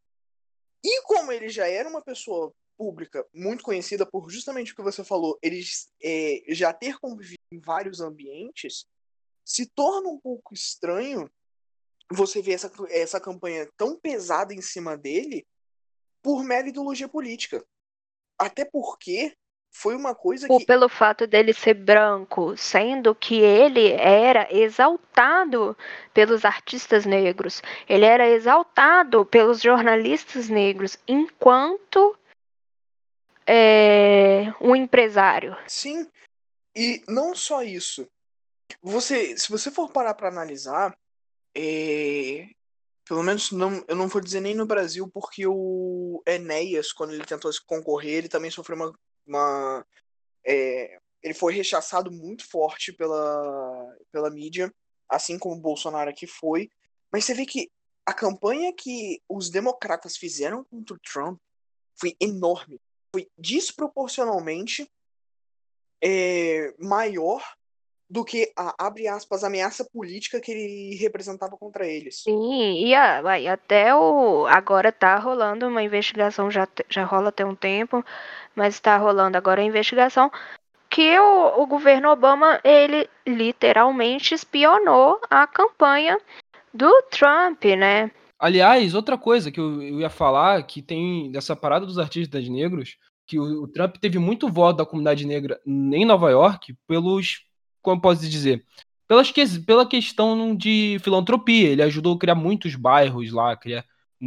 E como ele já era uma pessoa pública muito conhecida por justamente o que você falou, ele é, já ter convivido em vários ambientes, se torna um pouco estranho você vê essa, essa campanha tão pesada em cima dele por mera ideologia política. Até porque foi uma coisa Ou que. Pelo fato dele ser branco, sendo que ele era exaltado pelos artistas negros, ele era exaltado pelos jornalistas negros, enquanto é, um empresário. Sim, e não só isso. Você, se você for parar para analisar, é, pelo menos não, eu não vou dizer nem no Brasil, porque o Enéas, quando ele tentou concorrer, ele também sofreu uma. uma é, ele foi rechaçado muito forte pela, pela mídia, assim como o Bolsonaro aqui foi. Mas você vê que a campanha que os democratas fizeram contra o Trump foi enorme. Foi desproporcionalmente é, maior do que a, abre aspas, ameaça política que ele representava contra eles. Sim, e, a, e até o. Agora tá rolando uma investigação, já, já rola até um tempo, mas está rolando agora a investigação que o, o governo Obama, ele literalmente espionou a campanha do Trump, né? Aliás, outra coisa que eu, eu ia falar, que tem dessa parada dos artistas negros, que o, o Trump teve muito voto da comunidade negra em Nova York pelos como posso dizer? Pelas que, pela questão de filantropia. Ele ajudou a criar muitos bairros lá, criar,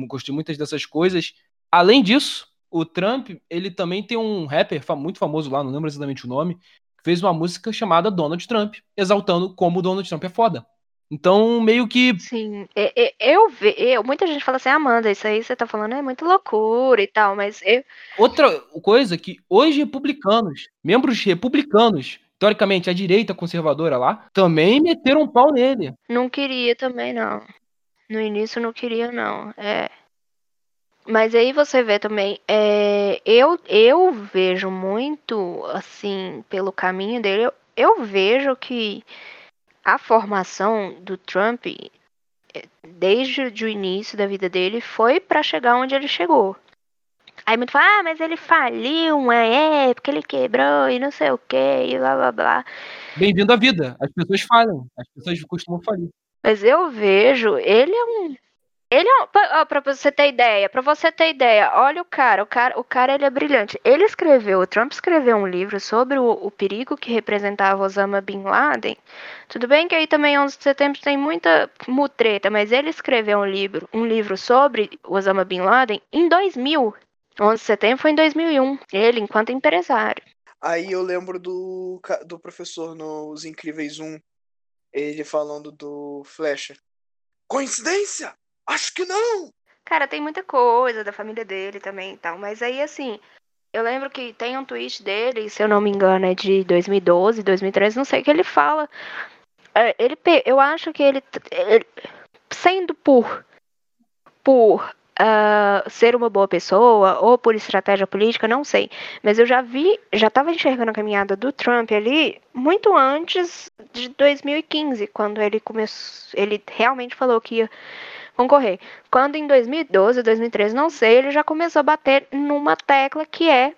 construir muitas dessas coisas. Além disso, o Trump, ele também tem um rapper muito famoso lá, não lembro exatamente o nome, que fez uma música chamada Donald Trump, exaltando como o Donald Trump é foda. Então, meio que. Sim, eu, eu, muita gente fala assim, Amanda, isso aí você tá falando é muito loucura e tal, mas eu. Outra coisa que hoje republicanos, membros republicanos, teoricamente, a direita conservadora lá, também meteram um pau nele. Não queria também, não. No início não queria, não. É. Mas aí você vê também, é, eu, eu vejo muito, assim, pelo caminho dele, eu, eu vejo que a formação do Trump, é, desde o início da vida dele, foi para chegar onde ele chegou. Aí muito fala, ah, mas ele faliu uma época, ele quebrou e não sei o que, e blá blá blá. Bem-vindo à vida. As pessoas falham, as pessoas costumam falir. Mas eu vejo, ele é um. Ele é pra você ter ideia, pra você ter ideia, olha o cara, o cara, o cara ele é brilhante. Ele escreveu, o Trump escreveu um livro sobre o, o perigo que representava Osama Bin Laden. Tudo bem que aí também 11 de setembro tem muita mutreta, mas ele escreveu um livro, um livro sobre Osama Bin Laden em 2000. 11 de setembro foi em 2001, ele enquanto empresário. Aí eu lembro do, do professor nos Incríveis 1, ele falando do Flecha. Coincidência? Acho que não! Cara, tem muita coisa da família dele também e tal, mas aí assim, eu lembro que tem um tweet dele, se eu não me engano, é de 2012, 2013, não sei, que ele fala. É, ele, eu acho que ele, ele sendo por, por uh, ser uma boa pessoa ou por estratégia política, não sei. Mas eu já vi, já estava enxergando a caminhada do Trump ali muito antes de 2015, quando ele começou, ele realmente falou que ia concorrer. Quando em 2012, 2013, não sei, ele já começou a bater numa tecla que é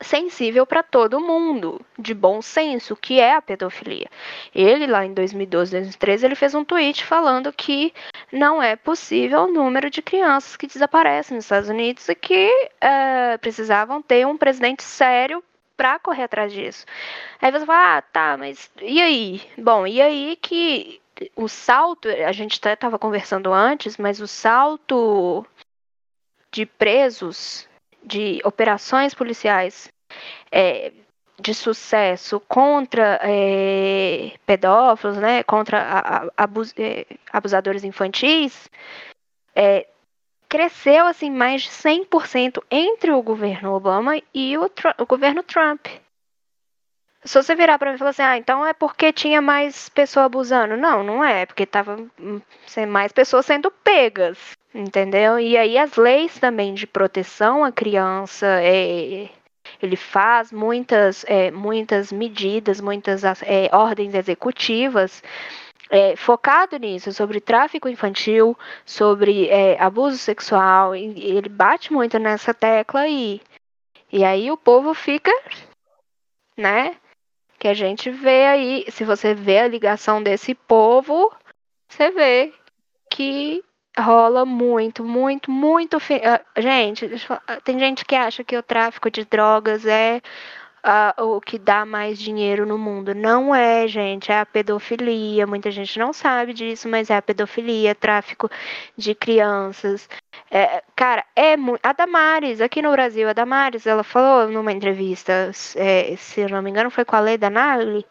sensível para todo mundo, de bom senso, que é a pedofilia. Ele lá em 2012, 2013, ele fez um tweet falando que não é possível o número de crianças que desaparecem nos Estados Unidos e que é, precisavam ter um presidente sério para correr atrás disso. Aí você fala, ah, tá, mas e aí? Bom, e aí que o salto, a gente até estava conversando antes, mas o salto de presos de operações policiais é, de sucesso contra é, pedófilos, né, contra abus, é, abusadores infantis, é, cresceu assim mais de 100% entre o governo Obama e o, o governo Trump. Se você virar para mim e falar assim, ah, então é porque tinha mais pessoa abusando. Não, não é, porque tava hum, mais pessoas sendo pegas, entendeu? E aí as leis também de proteção à criança, é, ele faz muitas, é, muitas medidas, muitas é, ordens executivas é, focado nisso, sobre tráfico infantil, sobre é, abuso sexual, ele bate muito nessa tecla aí. E aí o povo fica, né? Que a gente vê aí, se você vê a ligação desse povo, você vê que rola muito, muito, muito. Uh, gente, tem gente que acha que o tráfico de drogas é uh, o que dá mais dinheiro no mundo. Não é, gente, é a pedofilia. Muita gente não sabe disso, mas é a pedofilia, tráfico de crianças. É, cara, é muito. A Damares, aqui no Brasil, a Damares, ela falou numa entrevista, é, se eu não me engano, foi com a Leda Nagli,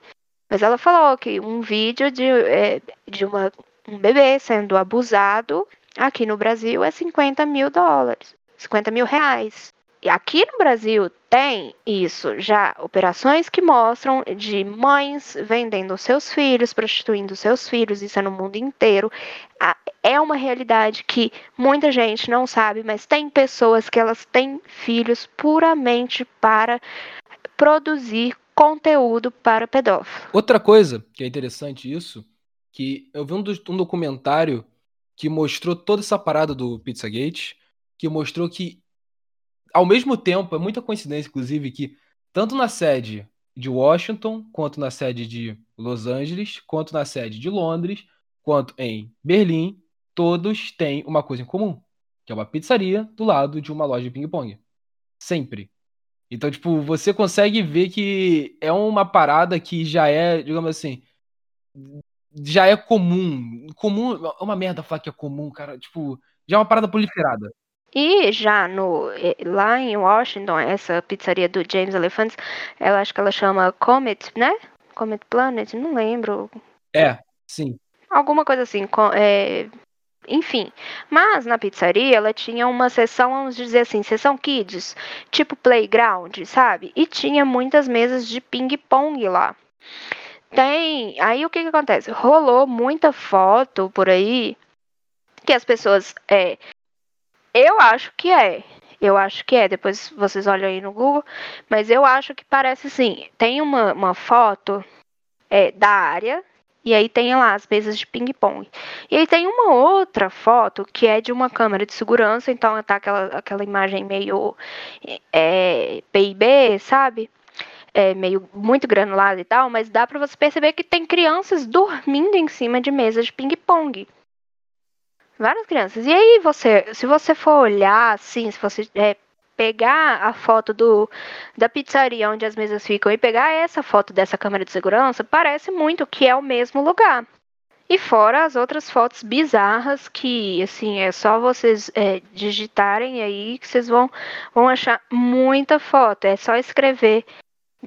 mas ela falou que um vídeo de, é, de uma, um bebê sendo abusado aqui no Brasil é 50 mil dólares, 50 mil reais. E aqui no Brasil tem isso já, operações que mostram de mães vendendo seus filhos, prostituindo seus filhos, isso é no mundo inteiro. É uma realidade que muita gente não sabe, mas tem pessoas que elas têm filhos puramente para produzir conteúdo para pedófilo. Outra coisa que é interessante isso, que eu vi um, um documentário que mostrou toda essa parada do Pizzagate, que mostrou que ao mesmo tempo, é muita coincidência, inclusive, que tanto na sede de Washington, quanto na sede de Los Angeles, quanto na sede de Londres, quanto em Berlim, todos têm uma coisa em comum, que é uma pizzaria do lado de uma loja de ping-pong. Sempre. Então, tipo, você consegue ver que é uma parada que já é, digamos assim, já é comum. Comum, é uma merda falar que é comum, cara. Tipo, já é uma parada proliferada. E já no eh, lá em Washington, essa pizzaria do James Elephants, ela acho que ela chama Comet, né? Comet Planet, não lembro. É, sim. Alguma coisa assim, é, enfim. Mas na pizzaria ela tinha uma seção, vamos dizer assim, seção kids, tipo playground, sabe? E tinha muitas mesas de ping-pong lá. Tem. Aí o que, que acontece? Rolou muita foto por aí que as pessoas é, eu acho que é. Eu acho que é. Depois vocês olham aí no Google. Mas eu acho que parece assim. Tem uma, uma foto é, da área. E aí tem lá as mesas de ping-pong. E aí tem uma outra foto que é de uma câmera de segurança. Então tá aquela, aquela imagem meio é, PIB, sabe? É, meio muito granulada e tal, mas dá para você perceber que tem crianças dormindo em cima de mesas de ping-pong. Várias crianças. E aí você, se você for olhar assim, se você é, pegar a foto do da pizzaria onde as mesas ficam e pegar essa foto dessa câmera de segurança, parece muito que é o mesmo lugar. E fora as outras fotos bizarras que, assim, é só vocês é, digitarem aí que vocês vão, vão achar muita foto. É só escrever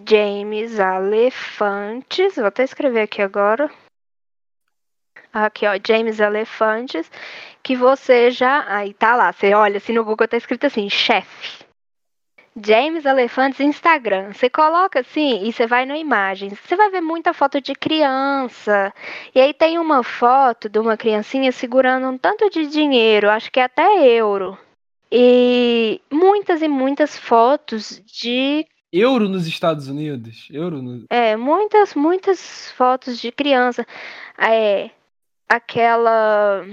James Alefantes. Vou até escrever aqui agora aqui ó, James Elefantes, que você já, aí tá lá, você olha assim no Google tá escrito assim, chefe. James Elefantes Instagram. Você coloca assim e você vai no imagens. Você vai ver muita foto de criança. E aí tem uma foto de uma criancinha segurando um tanto de dinheiro, acho que é até euro. E muitas e muitas fotos de Euro nos Estados Unidos. Euro no... É, muitas, muitas fotos de criança. É, aquela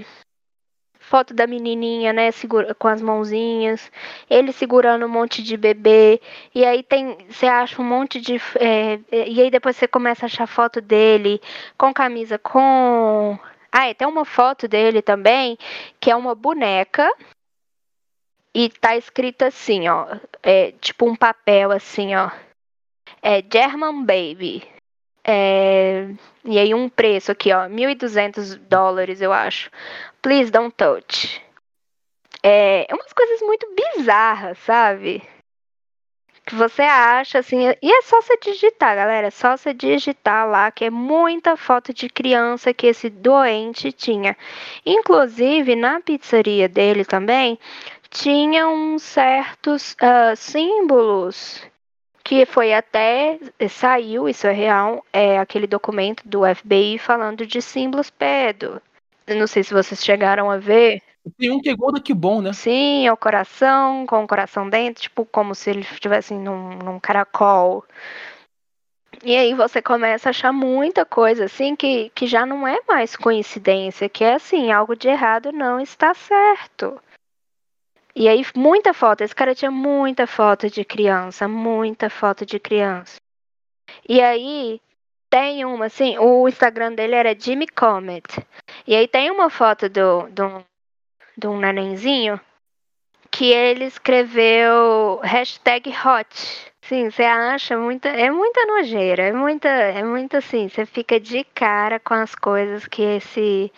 foto da menininha, né, segura, com as mãozinhas, ele segurando um monte de bebê, e aí tem, você acha um monte de, é, e aí depois você começa a achar foto dele com camisa com, ah, e tem uma foto dele também, que é uma boneca, e tá escrito assim, ó, é, tipo um papel assim, ó, é German Baby, é, e aí um preço aqui, ó, 1.200 dólares, eu acho. Please don't touch. É, é umas coisas muito bizarras, sabe? Que você acha assim, e é só você digitar, galera, é só você digitar lá que é muita foto de criança que esse doente tinha. Inclusive na pizzaria dele também tinham certos uh, símbolos que foi até saiu, isso é real, é aquele documento do FBI falando de símbolos pedo. não sei se vocês chegaram a ver. Tem um que é igual da que bom, né? Sim, é o coração, com o coração dentro, tipo como se ele estivesse num, num caracol. E aí você começa a achar muita coisa assim que, que já não é mais coincidência, que é assim, algo de errado não está certo. E aí, muita foto. Esse cara tinha muita foto de criança, muita foto de criança. E aí, tem uma, assim, o Instagram dele era Jimmy Comet. E aí tem uma foto do, do, do um nenenzinho que ele escreveu hashtag hot. Sim, você acha muita. É muita nojeira, é muita. É muito assim, você fica de cara com as coisas que esse.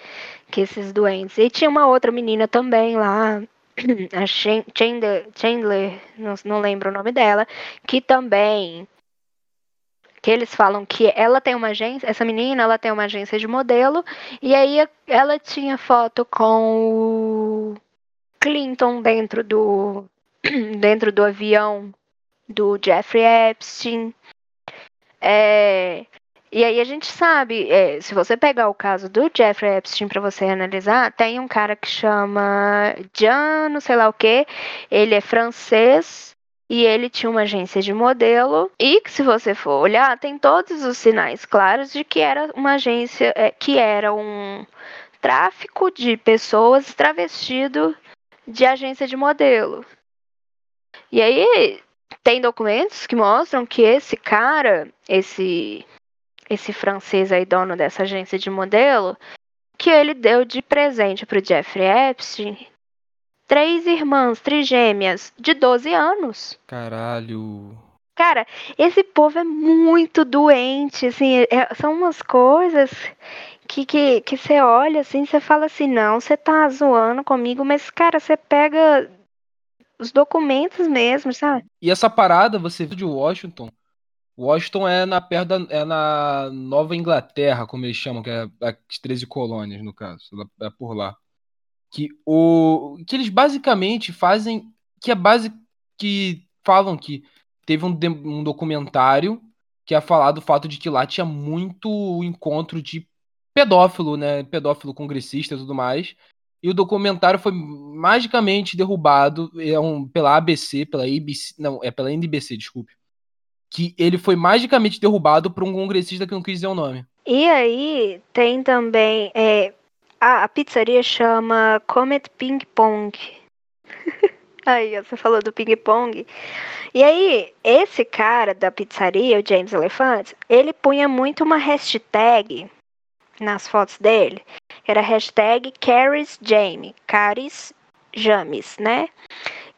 que esses doentes. E tinha uma outra menina também lá, [clears throat] a Chandler, Chandler não, não lembro o nome dela, que também que eles falam que ela tem uma agência, essa menina, ela tem uma agência de modelo, e aí ela tinha foto com o Clinton dentro do [clears throat] dentro do avião do Jeffrey Epstein. É, e aí a gente sabe, é, se você pegar o caso do Jeffrey Epstein para você analisar, tem um cara que chama Jan, não sei lá o que, ele é francês e ele tinha uma agência de modelo e que se você for olhar, tem todos os sinais claros de que era uma agência, é, que era um tráfico de pessoas travestido de agência de modelo. E aí tem documentos que mostram que esse cara, esse esse francês aí, dono dessa agência de modelo, que ele deu de presente pro Jeffrey Epstein três irmãs trigêmeas de 12 anos. Caralho. Cara, esse povo é muito doente, assim, é, são umas coisas que, que, que você olha assim, você fala assim, não, você tá zoando comigo, mas, cara, você pega os documentos mesmo, sabe? E essa parada, você viu de Washington, Washington é na perto da, é na Nova Inglaterra, como eles chamam, que é as 13 colônias, no caso, é por lá. Que o que eles basicamente fazem, que é base que falam que teve um, um documentário que é falar do fato de que lá tinha muito encontro de pedófilo, né, pedófilo congressista e tudo mais. E o documentário foi magicamente derrubado é um, pela ABC, pela ABC, não, é pela NBC, desculpe que ele foi magicamente derrubado por um congressista que não quis dizer o nome. E aí tem também. É, a, a, pizzaria chama Comet Ping Pong. [laughs] aí, você falou do ping pong. E aí, esse cara da pizzaria, o James Elephant, ele punha muito uma hashtag nas fotos dele. Era hashtag Caris Jamie. Caris James, né?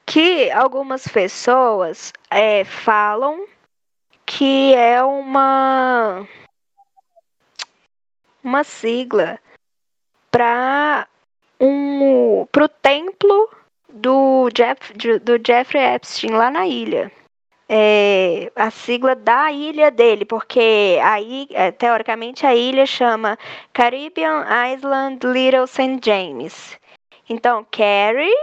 Que algumas pessoas é, falam que é uma uma sigla para um pro templo do, Jeff, do Jeffrey Epstein lá na ilha. É, a sigla da ilha dele, porque aí, é, teoricamente, a ilha chama Caribbean Island Little St. James. Então, Carrie,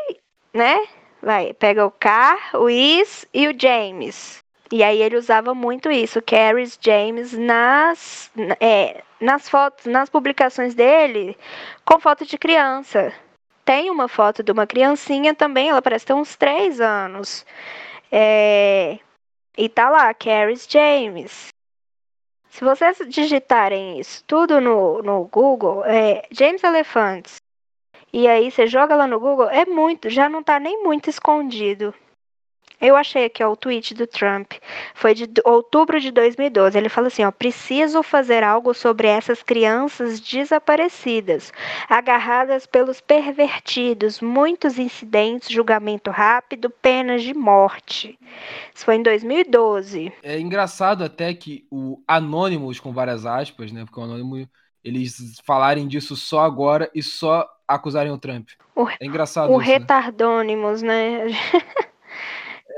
né? vai, pega o Car, o Is e o James. E aí ele usava muito isso, Caris James, nas, é, nas fotos, nas publicações dele, com foto de criança. Tem uma foto de uma criancinha também, ela parece ter uns três anos. É, e tá lá, Caris James. Se vocês digitarem isso tudo no, no Google, é James Elephants, e aí você joga lá no Google, é muito, já não tá nem muito escondido. Eu achei aqui ó, o tweet do Trump. Foi de outubro de 2012. Ele fala assim: ó, preciso fazer algo sobre essas crianças desaparecidas, agarradas pelos pervertidos, muitos incidentes, julgamento rápido, penas de morte. Isso foi em 2012. É engraçado até que o Anonymous, com várias aspas, né? Porque o Anonymous, eles falarem disso só agora e só acusarem o Trump. O, é engraçado. O isso, retardônimos, né? né? [laughs]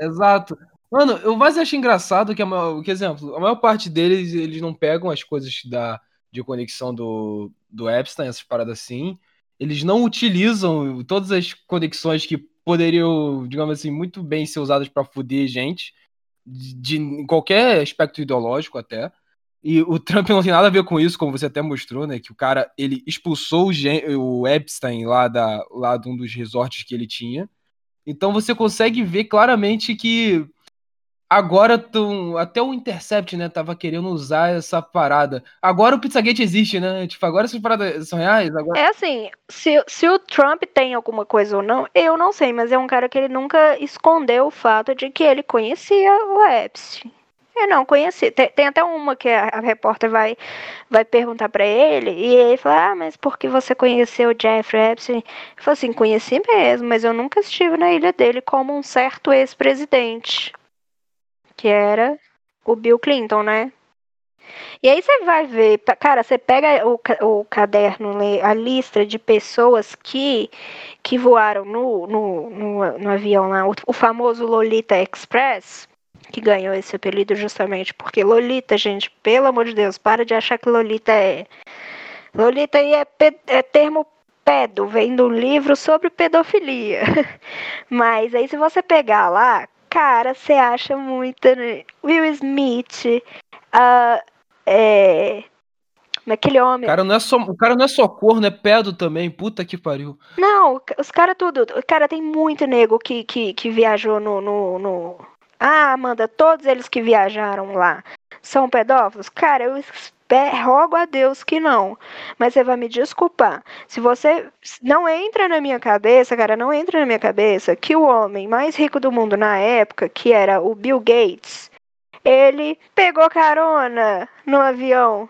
Exato. Mano, eu mais acho engraçado que, a maior, que, exemplo, a maior parte deles, eles não pegam as coisas da, de conexão do, do Epstein, essas paradas assim. Eles não utilizam todas as conexões que poderiam, digamos assim, muito bem ser usadas para foder gente, de, de, qualquer aspecto ideológico até. E o Trump não tem nada a ver com isso, como você até mostrou, né? Que o cara, ele expulsou o, o Epstein lá, da, lá de um dos resorts que ele tinha. Então você consegue ver claramente que agora tão, até o Intercept, né, tava querendo usar essa parada. Agora o Pizzagate existe, né? Tipo, agora essas paradas são reais. Agora... É assim, se, se o Trump tem alguma coisa ou não, eu não sei, mas é um cara que ele nunca escondeu o fato de que ele conhecia o Epstein. Eu não conheci. Tem, tem, até uma que a, a, repórter vai, vai perguntar para ele, e ele fala: Ah, mas por que você conheceu o Jeffrey Epstein? Ele falou assim: Conheci mesmo, mas eu nunca estive na ilha dele como um certo ex-presidente, que era o Bill Clinton, né? E aí você vai ver, cara, você pega o, o caderno, a lista de pessoas que, que voaram no, no, no, no avião lá, o, o famoso Lolita Express que ganhou esse apelido justamente porque Lolita, gente, pelo amor de Deus, para de achar que Lolita é. Lolita aí é, é termo pedo, vem do livro sobre pedofilia. [laughs] Mas aí se você pegar lá, cara, você acha muito. Né? Will Smith, uh, é, Aquele homem. O cara não é só, o cara não é só corno, é pedo também. Puta que pariu. Não, os caras tudo. Cara, tem muito nego que, que, que viajou no, no, no, ah, Amanda, todos eles que viajaram lá são pedófilos? Cara, eu rogo a Deus que não. Mas você vai me desculpar. Se você não entra na minha cabeça, cara, não entra na minha cabeça que o homem mais rico do mundo na época, que era o Bill Gates, ele pegou carona no avião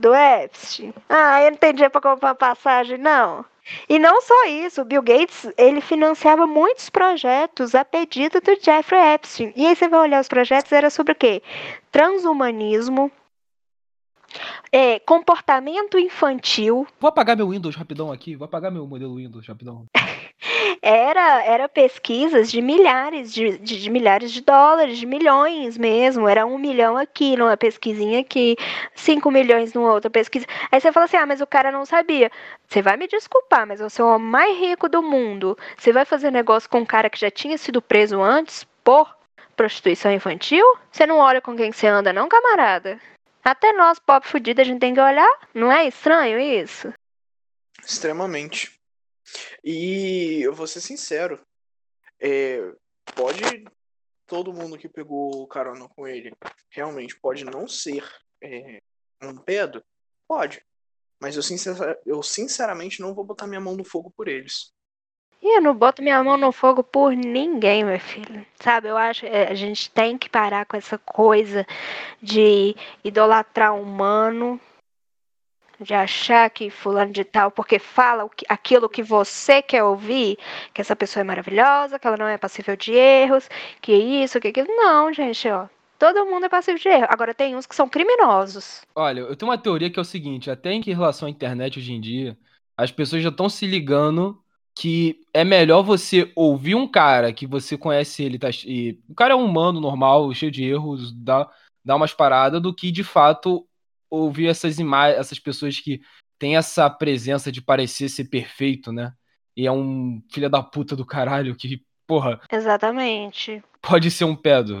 do Epstein. Ah, ele não tem dinheiro para comprar passagem, não. E não só isso, o Bill Gates, ele financiava muitos projetos a pedido do Jeffrey Epstein. E aí você vai olhar os projetos, era sobre o quê? Transhumanismo, é, comportamento infantil. Vou apagar meu Windows rapidão aqui, vou apagar meu modelo Windows rapidão. [laughs] era, era pesquisas de milhares de, de, de, milhares de dólares, de milhões mesmo. Era um milhão aqui numa pesquisinha aqui, cinco milhões numa outra pesquisa. Aí você fala assim: ah, mas o cara não sabia. Você vai me desculpar, mas você é o homem mais rico do mundo. Você vai fazer negócio com um cara que já tinha sido preso antes por prostituição infantil? Você não olha com quem você anda, não, camarada? Até nós, pobre fudido, a gente tem que olhar. Não é estranho isso? Extremamente. E eu vou ser sincero, é, pode todo mundo que pegou carona com ele realmente pode não ser é, um pedo? Pode. Mas eu, sincer, eu sinceramente não vou botar minha mão no fogo por eles. E eu não boto minha mão no fogo por ninguém, meu filho. Sabe, eu acho que é, a gente tem que parar com essa coisa de idolatrar humano de achar que fulano de tal, porque fala aquilo que você quer ouvir, que essa pessoa é maravilhosa, que ela não é passível de erros, que isso, que aquilo. Não, gente, ó. Todo mundo é passível de erro. Agora tem uns que são criminosos. Olha, eu tenho uma teoria que é o seguinte, até em relação à internet hoje em dia, as pessoas já estão se ligando que é melhor você ouvir um cara que você conhece ele, tá, e o cara é um humano normal, cheio de erros, dá, dá umas paradas, do que de fato ouvir essas imagens, essas pessoas que têm essa presença de parecer ser perfeito, né? E é um filho da puta do caralho que porra, Exatamente. pode ser um pedo.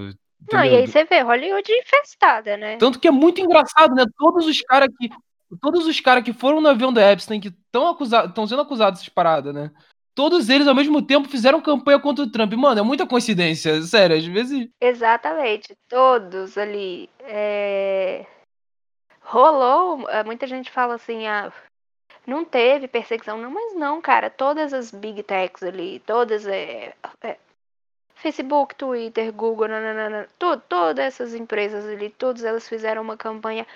Não, e entendeu? aí você vê Hollywood infestada, né? Tanto que é muito engraçado, né? Todos os caras que. Todos os caras que foram no avião da Epstein, que estão acusados, estão sendo acusados dessas paradas, né? Todos eles, ao mesmo tempo, fizeram campanha contra o Trump. Mano, é muita coincidência, sério, às vezes. Exatamente, todos ali. é, Rolou, é, muita gente fala assim, ah, não teve perseguição, não, mas não, cara, todas as big techs ali, todas, é, é, Facebook, Twitter, Google, nananana, to- todas essas empresas ali, todas elas fizeram uma campanha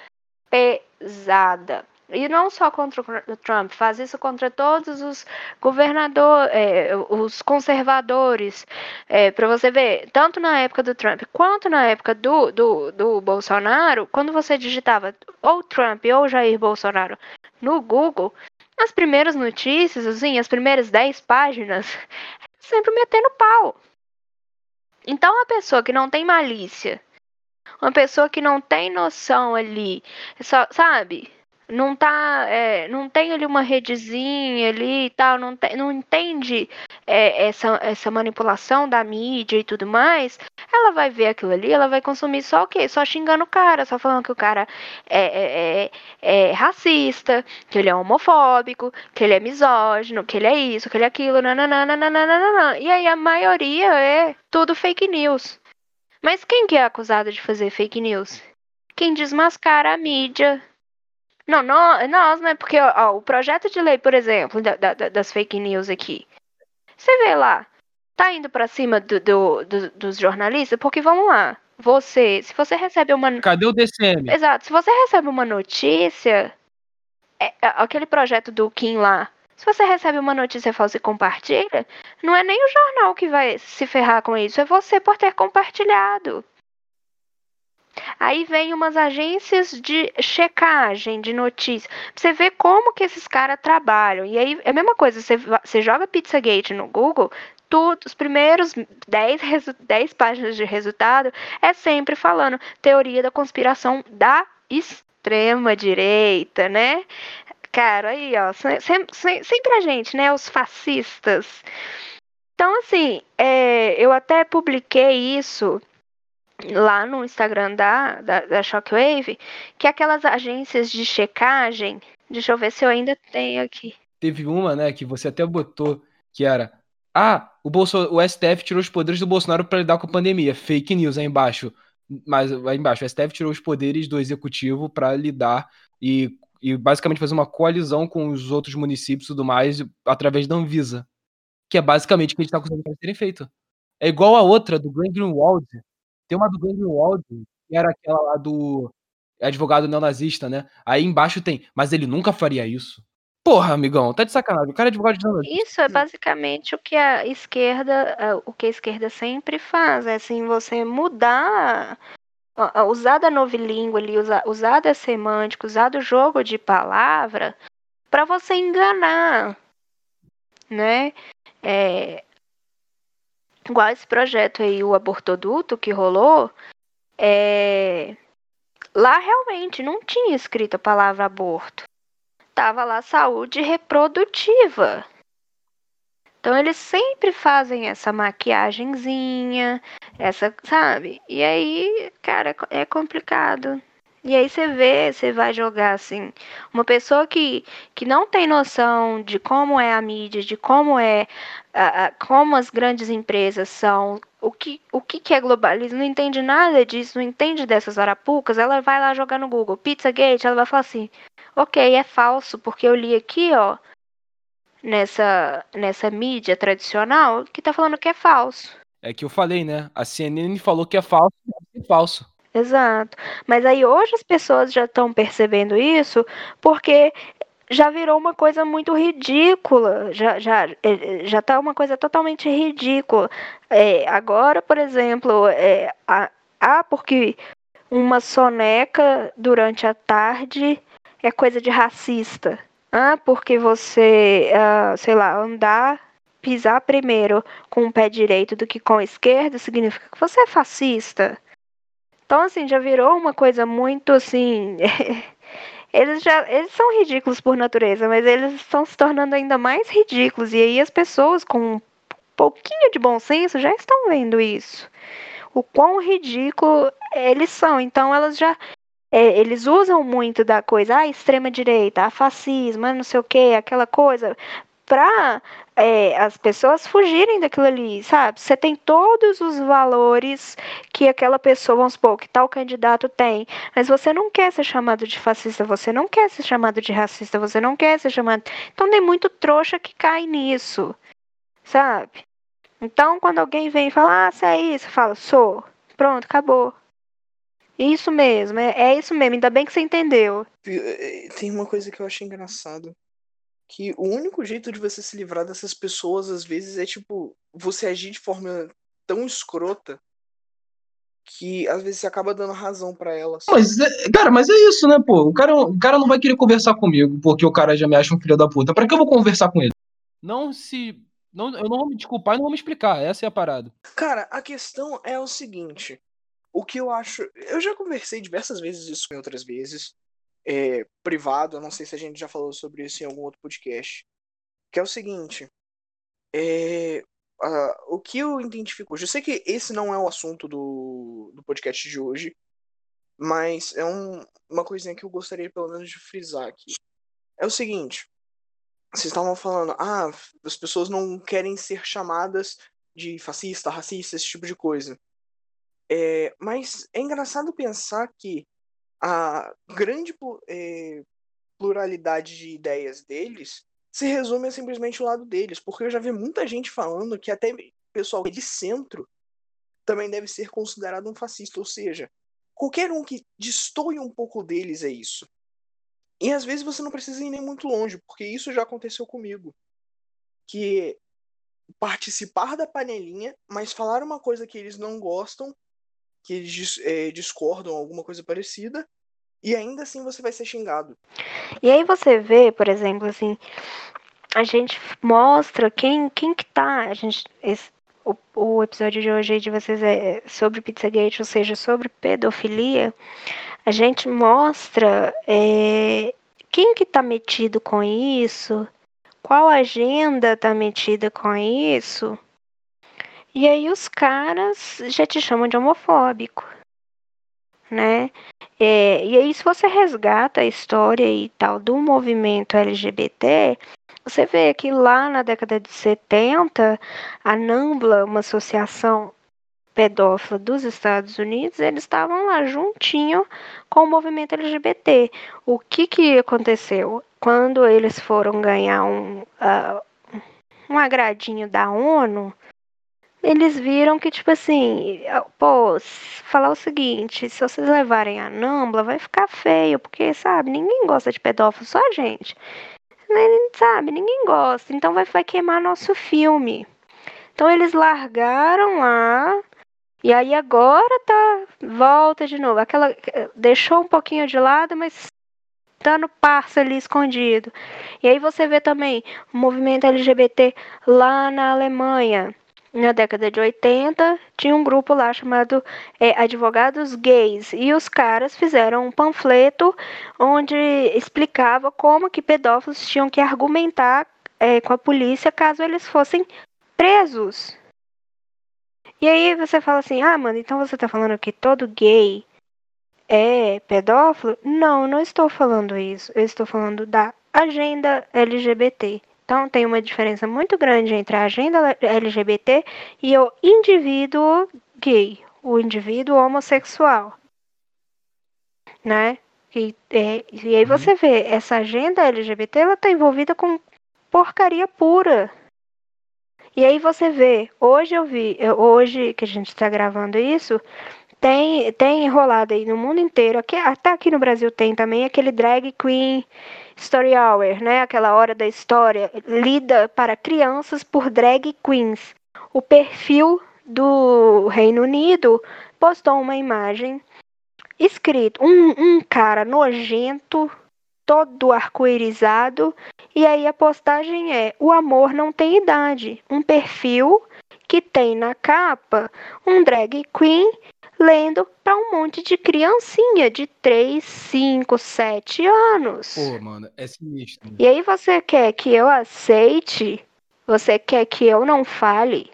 pesada. E não só contra o Trump, faz isso contra todos os governadores, os conservadores, é, para você ver, tanto na época do Trump quanto na época do, do, do Bolsonaro, quando você digitava ou Trump ou Jair Bolsonaro no Google, as primeiras notícias, assim, as primeiras 10 páginas, [laughs] sempre metendo pau. Então, a pessoa que não tem malícia, uma pessoa que não tem noção ali, só, sabe? Não tá, é, não tem ali uma redezinha ali e tal, não, tem, não entende é, essa, essa manipulação da mídia e tudo mais, ela vai ver aquilo ali, ela vai consumir só o quê? Só xingando o cara, só falando que o cara é, é, é, é racista, que ele é homofóbico, que ele é misógino, que ele é isso, que ele é aquilo, nananana. E aí a maioria é tudo fake news. Mas quem que é acusado de fazer fake news? Quem desmascara a mídia. Não, nó- nós, né? Porque ó, o projeto de lei, por exemplo, da- da- da- das fake news aqui. Você vê lá, tá indo pra cima do, do- do- dos jornalistas? Porque vamos lá, você, se você recebe uma. Cadê o DCM? Exato, se você recebe uma notícia, é- é aquele projeto do Kim lá, se você recebe uma notícia falsa e compartilha, não é nem o jornal que vai se ferrar com isso, é você por ter compartilhado. Aí vem umas agências de checagem de notícias. Você ver como que esses caras trabalham. E aí é a mesma coisa, você, você joga Pizzagate no Google, tudo, os primeiros 10, resu- 10 páginas de resultado é sempre falando teoria da conspiração da extrema direita, né? Cara, aí, ó, se- sem- sem- sempre a gente, né? Os fascistas. Então, assim, é, eu até publiquei isso lá no Instagram da, da, da Shockwave, que aquelas agências de checagem, deixa eu ver se eu ainda tenho aqui. Teve uma, né, que você até botou, que era. Ah, o, Bolso... o STF tirou os poderes do Bolsonaro para lidar com a pandemia. Fake news aí embaixo. Mas aí embaixo, o STF tirou os poderes do executivo para lidar e, e basicamente fazer uma coalizão com os outros municípios e tudo mais através da Anvisa. Que é basicamente o que a gente tá acusando de terem feito. É igual a outra do Glenn Greenwald. Tem uma do Glenn Greenwald, que era aquela lá do advogado neonazista, né? Aí embaixo tem, mas ele nunca faria isso. Porra, amigão, tá de sacanagem. O cara é advogado de neonazista. Isso é basicamente o que a esquerda, o que a esquerda sempre faz, é assim, você mudar, usar da novilíngua ali, usar, usar da semântica, usar do jogo de palavra para você enganar, né? É, igual esse projeto aí, o abortoduto que rolou, é, lá realmente não tinha escrito a palavra aborto. Tava lá saúde reprodutiva. Então eles sempre fazem essa maquiagenzinha, essa, sabe? E aí, cara, é complicado. E aí você vê, você vai jogar assim, uma pessoa que, que não tem noção de como é a mídia, de como é a- a- como as grandes empresas são, o que, o que, que é globalismo, não entende nada disso, não entende dessas arapucas, ela vai lá jogar no Google, Pizzagate, ela vai falar assim, ok, é falso, porque eu li aqui, ó, nessa, nessa mídia tradicional, que tá falando que é falso. É que eu falei, né? A CNN falou que é falso, é falso. Exato. Mas aí hoje as pessoas já estão percebendo isso porque já virou uma coisa muito ridícula. Já, já, eh, já tá uma coisa totalmente ridícula. É, agora, por exemplo, é, ah, porque uma soneca durante a tarde é coisa de racista. Ah, porque você, ah, sei lá, andar, pisar primeiro com o pé direito do que com o esquerdo significa que você é fascista. Então, assim, já virou uma coisa muito assim. [laughs] eles já. Eles são ridículos por natureza, mas eles estão se tornando ainda mais ridículos. E aí as pessoas com, pouquinho de bom senso já estão vendo isso. O quão ridículo eles são. Então elas já. É, eles usam muito da coisa, ah, extrema direita, ah, fascismo, ah, não sei o que, aquela coisa, para é, as pessoas fugirem daquilo ali, sabe? Você tem todos os valores que aquela pessoa, vamos supor, que tal candidato tem, mas você não quer ser chamado de fascista, você não quer ser chamado de racista, você não quer ser chamado. Então tem muito trouxa que cai nisso, sabe? Então quando alguém vem e fala, ah, você é isso, fala, sou. Pronto, acabou. Isso mesmo, é, é isso mesmo, ainda bem que você entendeu. Tem uma coisa que eu acho engraçado que o único jeito de você se livrar dessas pessoas, às vezes, é tipo, você agir de forma tão escrota que às vezes você acaba dando razão para elas. Mas, é, cara, mas é isso, né, pô? O cara, o cara não vai querer conversar comigo porque o cara já me acha um filho da puta. Pra que eu vou conversar com ele? Não se. Não, eu não vou me desculpar e não vou me explicar. Essa é a parada. Cara, a questão é o seguinte. O que eu acho. Eu já conversei diversas vezes isso com outras vezes é, privado, não sei se a gente já falou sobre isso em algum outro podcast, que é o seguinte, é, o que eu identifico hoje, eu sei que esse não é o assunto do, do podcast de hoje, mas é um, uma coisinha que eu gostaria pelo menos de frisar aqui. É o seguinte, vocês estavam falando, ah, as pessoas não querem ser chamadas de fascista, racista, esse tipo de coisa. É, mas é engraçado pensar que a grande é, pluralidade de ideias deles se resume a simplesmente o lado deles, porque eu já vi muita gente falando que até pessoal de centro também deve ser considerado um fascista, ou seja, qualquer um que destoie um pouco deles é isso. E às vezes você não precisa ir nem muito longe, porque isso já aconteceu comigo. Que participar da panelinha, mas falar uma coisa que eles não gostam que eles é, discordam, alguma coisa parecida, e ainda assim você vai ser xingado. E aí você vê, por exemplo, assim, a gente mostra quem, quem que tá, a gente, esse, o, o episódio de hoje de vocês é sobre Pizzagate, ou seja, sobre pedofilia, a gente mostra é, quem que tá metido com isso, qual agenda tá metida com isso, e aí os caras já te chamam de homofóbico, né? É, e aí se você resgata a história e tal do movimento LGBT, você vê que lá na década de 70, a NAMBLA, uma associação pedófila dos Estados Unidos, eles estavam lá juntinho com o movimento LGBT. O que que aconteceu? Quando eles foram ganhar um, uh, um agradinho da ONU, eles viram que, tipo assim, pô, falar o seguinte, se vocês levarem a Nambla, vai ficar feio, porque, sabe, ninguém gosta de pedófilo, só a gente. Sabe, ninguém gosta, então vai, vai queimar nosso filme. Então eles largaram lá, e aí agora tá, volta de novo. Aquela, deixou um pouquinho de lado, mas tá no parça ali escondido. E aí você vê também o movimento LGBT lá na Alemanha na década de 80, tinha um grupo lá chamado é, Advogados Gays, e os caras fizeram um panfleto onde explicava como que pedófilos tinham que argumentar é, com a polícia caso eles fossem presos. E aí você fala assim, ah, mano, então você tá falando que todo gay é pedófilo? Não, não estou falando isso. Eu estou falando da agenda LGBT. Então, tem uma diferença muito grande entre a agenda LGBT e o indivíduo gay, o indivíduo homossexual. Né? E, é, e aí você vê, essa agenda LGBT ela está envolvida com porcaria pura. E aí você vê, hoje eu vi, hoje que a gente está gravando isso, tem, tem aí no mundo inteiro, aqui, até aqui no Brasil tem também aquele drag queen Story Hour, né? Aquela hora da história lida para crianças por drag queens. O perfil do Reino Unido postou uma imagem escrito um, um cara nojento, todo arco-irizado, e aí a postagem é: o amor não tem idade. Um perfil que tem na capa um drag queen lendo para um monte de criancinha de 3, 5, 7 anos. Pô, mano, é sinistro. E aí você quer que eu aceite Você quer que eu não fale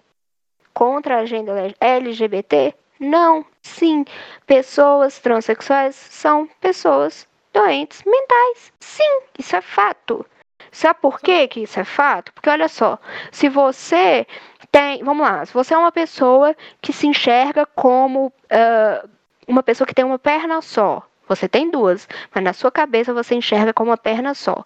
contra a agenda LGBT? Não, sim. Pessoas transexuais são pessoas doentes mentais. Sim, isso é fato. Sabe por quê que isso é fato? Porque olha só, se você tem, vamos lá, se você é uma pessoa que se enxerga como uh, uma pessoa que tem uma perna só, você tem duas, mas na sua cabeça você enxerga como uma perna só.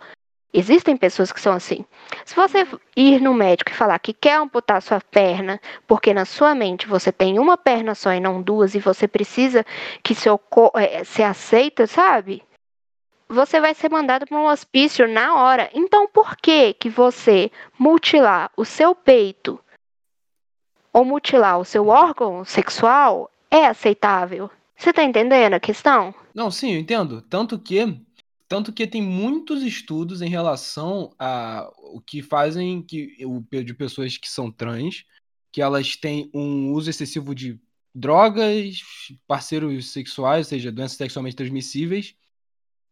Existem pessoas que são assim. Se você ir no médico e falar que quer amputar sua perna, porque na sua mente você tem uma perna só e não duas, e você precisa que seu corpo é, se aceita, sabe? Você vai ser mandado para um hospício na hora. Então, por que que você mutilar o seu peito ou mutilar o seu órgão sexual é aceitável? Você está entendendo a questão? Não, sim, eu entendo. Tanto que tanto que tem muitos estudos em relação a o que fazem que o de pessoas que são trans, que elas têm um uso excessivo de drogas, parceiros sexuais, ou seja, doenças sexualmente transmissíveis,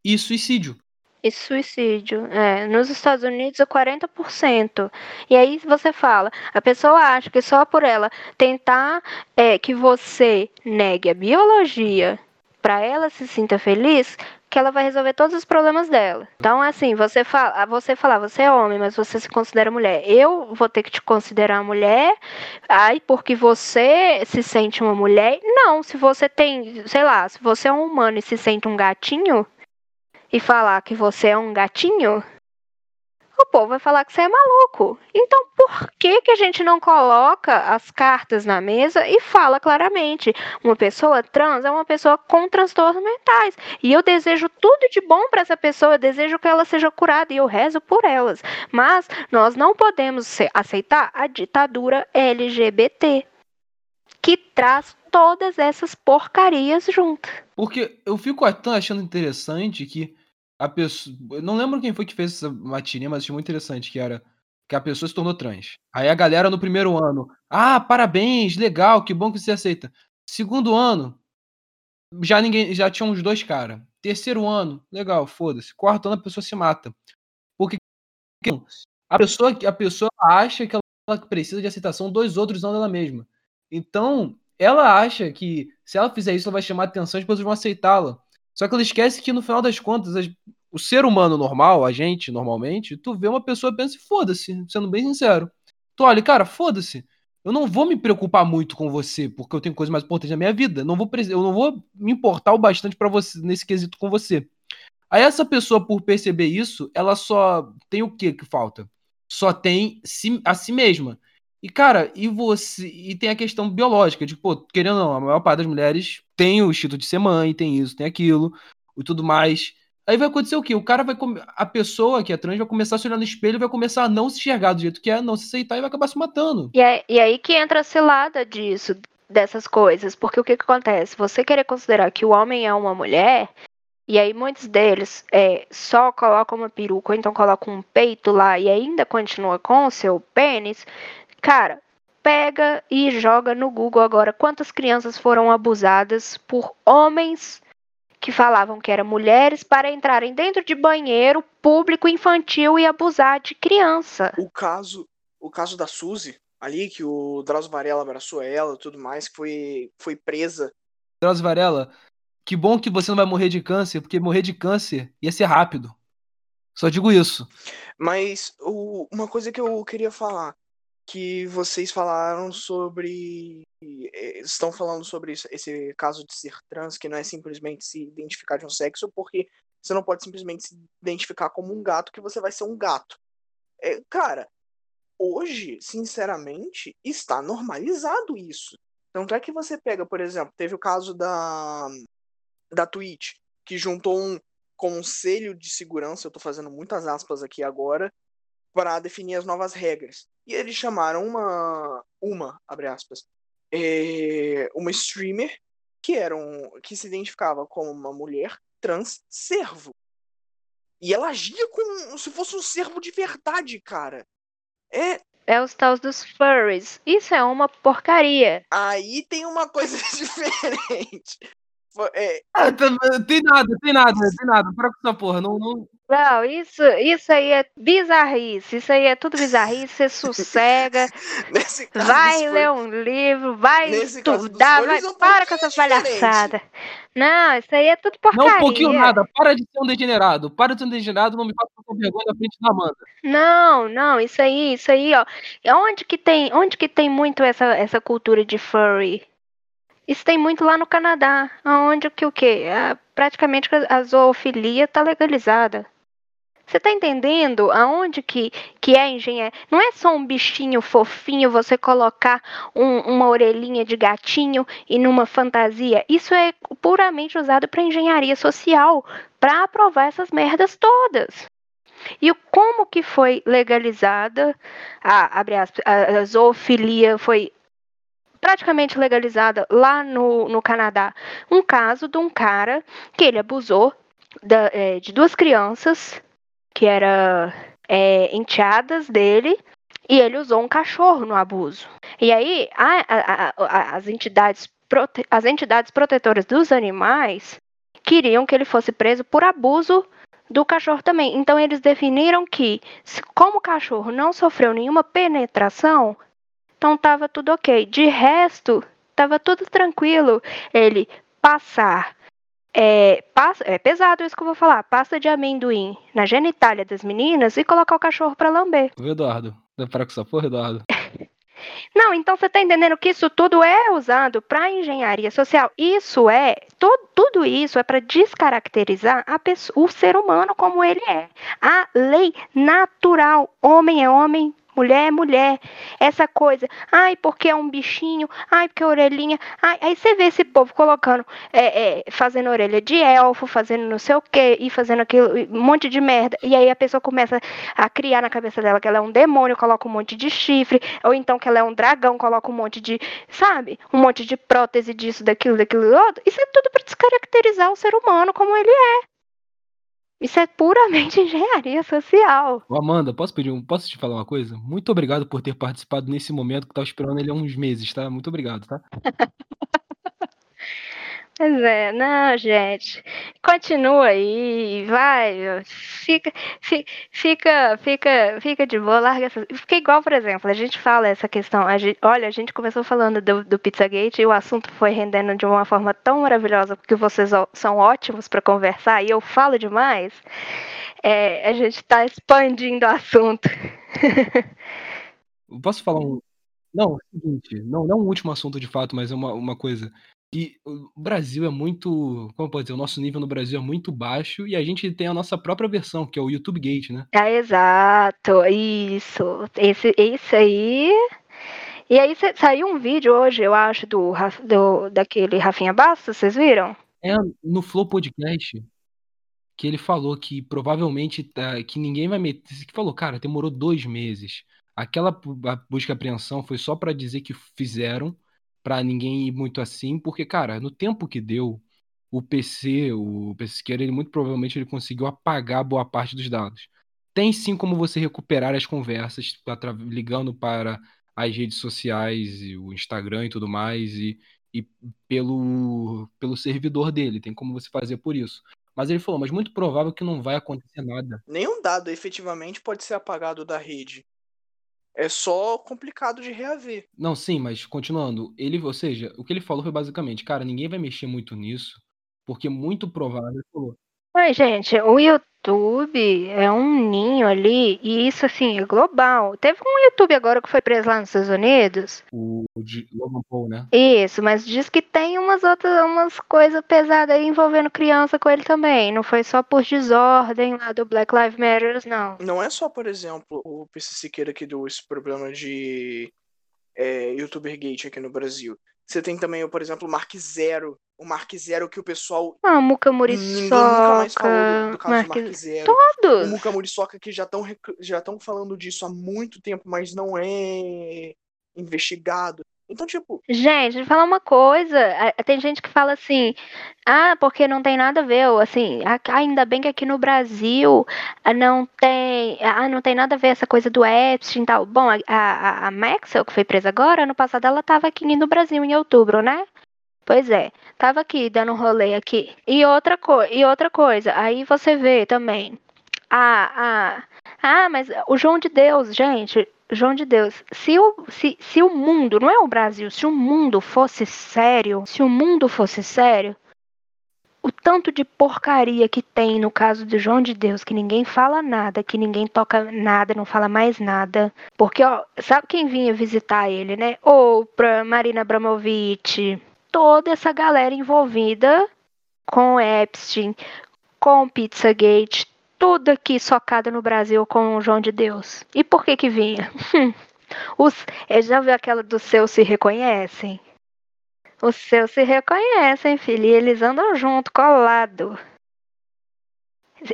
e suicídio. E suicídio, é, nos Estados Unidos é 40%. E aí você fala, a pessoa acha que só por ela tentar é, que você negue a biologia para ela se sinta feliz, que ela vai resolver todos os problemas dela. Então, assim, você fala, você falar, você é homem, mas você se considera mulher. Eu vou ter que te considerar mulher, ai, porque você se sente uma mulher. Não, se você tem, sei lá, se você é um humano e se sente um gatinho e falar que você é um gatinho, o povo vai falar que você é maluco. Então, por que, que a gente não coloca as cartas na mesa e fala claramente? Uma pessoa trans é uma pessoa com transtornos mentais. E eu desejo tudo de bom para essa pessoa, eu desejo que ela seja curada e eu rezo por elas. Mas nós não podemos aceitar a ditadura LGBT que traz todas essas porcarias junto. Porque eu fico achando interessante que a pessoa. Eu não lembro quem foi que fez essa matinha, mas achei muito interessante, que era que a pessoa se tornou trans. Aí a galera no primeiro ano, ah, parabéns, legal, que bom que você aceita. Segundo ano, já ninguém, já tinha uns dois caras. Terceiro ano, legal, foda-se. Quarto ano a pessoa se mata. Porque a pessoa, a pessoa acha que ela precisa de aceitação dos outros não dela mesma. Então, ela acha que se ela fizer isso, ela vai chamar atenção e as pessoas vão aceitá-la. Só que ela esquece que no final das contas, o ser humano normal, a gente normalmente, tu vê uma pessoa e pensa, foda-se, sendo bem sincero. Tu olha, cara, foda-se. Eu não vou me preocupar muito com você, porque eu tenho coisas mais importantes na minha vida. Não vou, eu não vou me importar o bastante para você nesse quesito com você. Aí essa pessoa, por perceber isso, ela só tem o que que falta? Só tem a si mesma. E, cara, e você. E tem a questão biológica, de, pô, querendo ou não, a maior parte das mulheres tem o instinto de ser mãe, tem isso, tem aquilo, e tudo mais. Aí vai acontecer o quê? O cara vai. A pessoa que é trans vai começar a se olhar no espelho vai começar a não se enxergar do jeito que é, não se aceitar e vai acabar se matando. E, é, e aí que entra a cilada disso, dessas coisas. Porque o que, que acontece? Você querer considerar que o homem é uma mulher. E aí muitos deles é, só colocam uma peruca, ou então colocam um peito lá e ainda continua com o seu pênis. Cara, pega e joga no Google agora quantas crianças foram abusadas por homens que falavam que eram mulheres para entrarem dentro de banheiro público infantil e abusar de criança. O caso, o caso da Suzy, ali que o Drauzio Varela abraçou ela, tudo mais, que foi foi presa. Drauzio Varela, que bom que você não vai morrer de câncer, porque morrer de câncer ia ser rápido. Só digo isso. Mas o, uma coisa que eu queria falar, que vocês falaram sobre. Eh, estão falando sobre esse caso de ser trans, que não é simplesmente se identificar de um sexo, porque você não pode simplesmente se identificar como um gato, que você vai ser um gato. É, cara, hoje, sinceramente, está normalizado isso. Tanto é que você pega, por exemplo, teve o caso da, da Twitch, que juntou um conselho de segurança, eu estou fazendo muitas aspas aqui agora, para definir as novas regras. E eles chamaram uma, uma abre aspas, é, uma streamer que era um, que se identificava como uma mulher trans servo. E ela agia como se fosse um servo de verdade, cara. É. É os tals dos furries. Isso é uma porcaria. Aí tem uma coisa [laughs] diferente. Foi- é, Ah, tá- tem nada, tem nada, tem nada. Para com essa porra. Não, não... Não, isso, isso aí é bizarrice. Isso aí é tudo bizarrice. Você sossega, [laughs] nesse caso vai dos ler um livro, vai Nesse estudar, vai. é um Para com pouquinho essa palhaçada. diferente. Não, isso aí é tudo Não porcaria. um pouquinho nada. Para de ser um degenerado. Para de ser um degenerado. Não me faça com vergonha na frente da Amanda. Não, não, isso aí, isso aí, ó. É Onde que tem, onde que tem muito essa, essa cultura de furry? Isso tem muito lá no Canadá, onde que o quê? Ah, praticamente a zoofilia tá legalizada. Você tá entendendo aonde que, que é engenharia? Não é só um bichinho fofinho você colocar um- uma orelhinha de gatinho e numa fantasia. Isso é puramente usado para engenharia social, para aprovar essas merdas todas. E como que foi legalizada, a, a, a zoofilia foi praticamente legalizada lá no, no Canadá? Um caso de um cara que ele abusou da- é, de duas crianças que eram é, enteadas dele e ele usou um cachorro no abuso. E aí a- a- a- as entidades prote- as entidades protetoras dos animais queriam que ele fosse preso por abuso do cachorro também. Então eles definiram que, como o cachorro não sofreu nenhuma penetração, então tava tudo ok. De resto, tava tudo tranquilo. Ele passar. É, passa- é pesado isso que eu vou falar. Pasta de amendoim na genitália das meninas e colocar o cachorro pra lamber. Ô, Eduardo. Vai parar com essa porra, Eduardo? [laughs] Não, então você tá entendendo que isso tudo é usado para engenharia social. Isso é, tu- tudo isso é para descaracterizar a pessoa, o ser humano como ele é. A lei natural, homem é homem, mulher é mulher. Essa coisa, ai, porque é um bichinho, ai, porque é orelhinha. Ai, aí você vê esse povo colocando, é, é, fazendo orelha de elfo, fazendo não sei o quê, e fazendo aquilo, um monte de merda. E aí a pessoa começa a criar na cabeça dela que ela é um demônio, coloca um monte de chifre, ou então que ela é um dragão, coloca um monte de, sabe, um monte de prótese disso, daquilo, daquilo outro. Isso é tudo para descaracterizar o ser humano como ele é. Isso é puramente [laughs] engenharia social. Ô, Amanda, posso pedir um. Posso te falar uma coisa? Muito obrigado por ter participado nesse momento que eu tava esperando ele há uns meses, tá? Muito obrigado, tá? [laughs] Pois é, não, gente. Continua aí, vai. Fica, fi- fica, fica, fica de boa, larga essa. Fica igual, por exemplo, a gente fala essa questão. A gente, olha, a gente começou falando do, do Pizzagate e o assunto foi rendendo de uma forma tão maravilhosa, porque vocês são ótimos para conversar e eu falo demais. É, a gente está expandindo o assunto. [laughs] Posso falar um. Não, é o seguinte, não, não um último assunto de fato, mas é uma, uma coisa. Que o Brasil é muito. Como pode dizer? O nosso nível no Brasil é muito baixo e a gente tem a nossa própria versão, que é o YouTube Gate, né? É exato, isso. Esse, esse aí. E aí sa- saiu um vídeo hoje, eu acho, do, do daquele Rafinha Bastos, vocês viram? É no Flow Podcast que ele falou que provavelmente tá, que ninguém vai meter. Que falou, cara, demorou dois meses. Aquela busca e apreensão foi só pra dizer que fizeram, pra ninguém ir muito assim, porque, cara, no tempo que deu, o PC, o PC Siqueira, ele muito provavelmente ele conseguiu apagar boa parte dos dados. Tem sim como você recuperar as conversas, ligando para as redes sociais, o Instagram e tudo mais, e, e pelo, pelo servidor dele, tem como você fazer por isso. Mas ele falou, mas muito provável que não vai acontecer nada. Nenhum dado efetivamente pode ser apagado da rede. É só complicado de reaver. Não, sim, mas continuando, ele, ou seja, o que ele falou foi basicamente, cara, ninguém vai mexer muito nisso, porque muito provável, ele falou, Oi, gente, o YouTube é um ninho ali, e isso assim, é global. Teve um YouTube agora que foi preso lá nos Estados Unidos. o, o de Logan Paul, né? Isso, mas diz que tem umas outras, umas coisas pesadas aí envolvendo criança com ele também. Não foi só por desordem lá do Black Lives Matter, não. Não é só, por exemplo, o PC Siqueira que deu esse problema de é, YouTuber Gate aqui no Brasil. Você tem também, por exemplo, o Mark Zero. O Mark Zero que o pessoal. Ah, Muca Ninguém nunca mais falou do, do Muriçoca, caso do Mark. Zero. O Todos. Muka Muriçoca que já estão já estão falando disso há muito tempo, mas não é investigado. Então, tipo, Gente, deixa eu falar uma coisa. Tem gente que fala assim, ah, porque não tem nada a ver, ou assim, a- ainda bem que aqui no Brasil ah, não tem, ah, não tem nada a ver essa coisa do Epstein e tal. Bom, a, a, a Maxwell, que foi presa agora, ano passado ela estava aqui no Brasil em outubro, né? Pois é, tava aqui dando um rolê aqui. E outra, co e outra coisa, aí você vê também. Ah, ah, ah, mas o João de Deus, gente, João de Deus, se o, se, se o mundo, não é o Brasil, se o mundo fosse sério, se o mundo fosse sério, o tanto de porcaria que tem no caso do João de Deus, que ninguém fala nada, que ninguém toca nada, não fala mais nada. Porque, ó, sabe quem vinha visitar ele, né? Oprah, Marina Abramovic, toda essa galera envolvida com Epstein, com Pizzagate, tudo aqui socado no Brasil com o João de Deus. E por que que vinha? [laughs] Os, já viu aquela do seu se reconhecem? Os seus se reconhecem, filho, e eles andam junto, colado.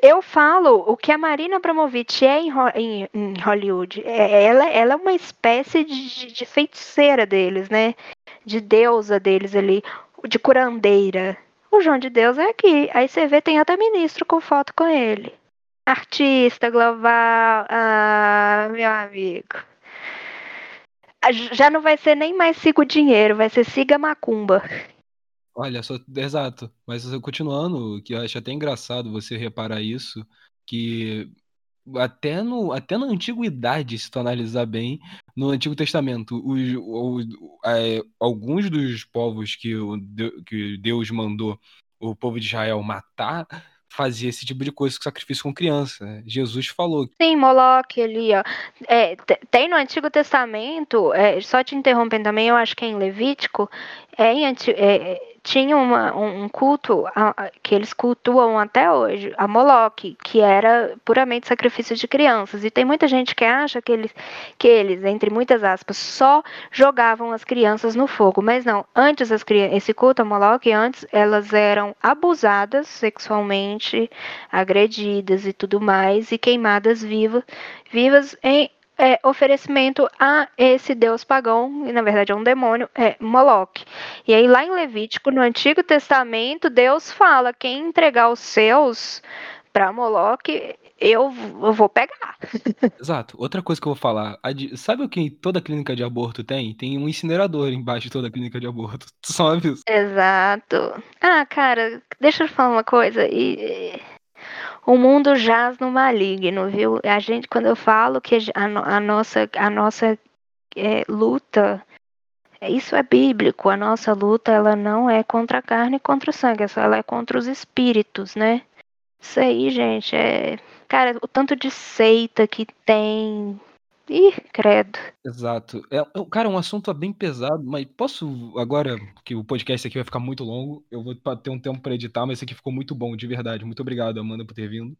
Eu falo o que a Marina Abramovic é em, em, em Hollywood. É, ela, ela é uma espécie de, de feiticeira deles, né? De deusa deles ali, de curandeira. O João de Deus é aqui. Aí você vê, tem até ministro com foto com ele. Artista global. Ah, meu amigo. Já não vai ser nem mais siga o dinheiro, vai ser siga macumba. Olha, só, exato. Mas continuando, que eu acho até engraçado você reparar isso, que até, no, até na antiguidade, se tu analisar bem, no Antigo Testamento, os, os, é, alguns dos povos que, o, que Deus mandou o povo de Israel matar fazia esse tipo de coisa com sacrifício com criança. Né? Jesus falou. Sim, Moloque ali, ó. É, tem no Antigo Testamento, é, só te interrompendo também, eu acho que é em Levítico, é, em, é, tinha uma, um culto a, que eles cultuam até hoje, a Moloque, que era puramente sacrifício de crianças. E tem muita gente que acha que eles, que eles entre muitas aspas, só jogavam as crianças no fogo. Mas não, antes as, esse culto a Moloque, antes elas eram abusadas sexualmente, agredidas e tudo mais, e queimadas vivas, vivas em é, oferecimento a esse deus pagão, e na verdade é um demônio, é Moloque. E aí lá em Levítico, no Antigo Testamento, Deus fala: quem entregar os seus para Moloque, eu, eu, vou pegar. [laughs] Exato. Outra coisa que eu vou falar, sabe o que toda clínica de aborto tem? Tem um incinerador embaixo de toda clínica de aborto. [laughs] Tu só avisa. Exato. Ah, cara, deixa eu falar uma coisa. E o mundo jaz no maligno, viu? A gente, quando eu falo que a, a nossa, a nossa é, luta, isso é bíblico. A nossa luta, ela não é contra a carne e contra o sangue, ela é contra os espíritos, né? Isso aí, gente, é. Cara, o tanto de seita que tem, Ih, credo. Exato. É, é, cara, um assunto bem pesado, mas posso agora, que o podcast aqui vai ficar muito longo, eu vou ter um tempo para editar, mas esse aqui ficou muito bom, de verdade. Muito obrigado, Amanda, por ter vindo.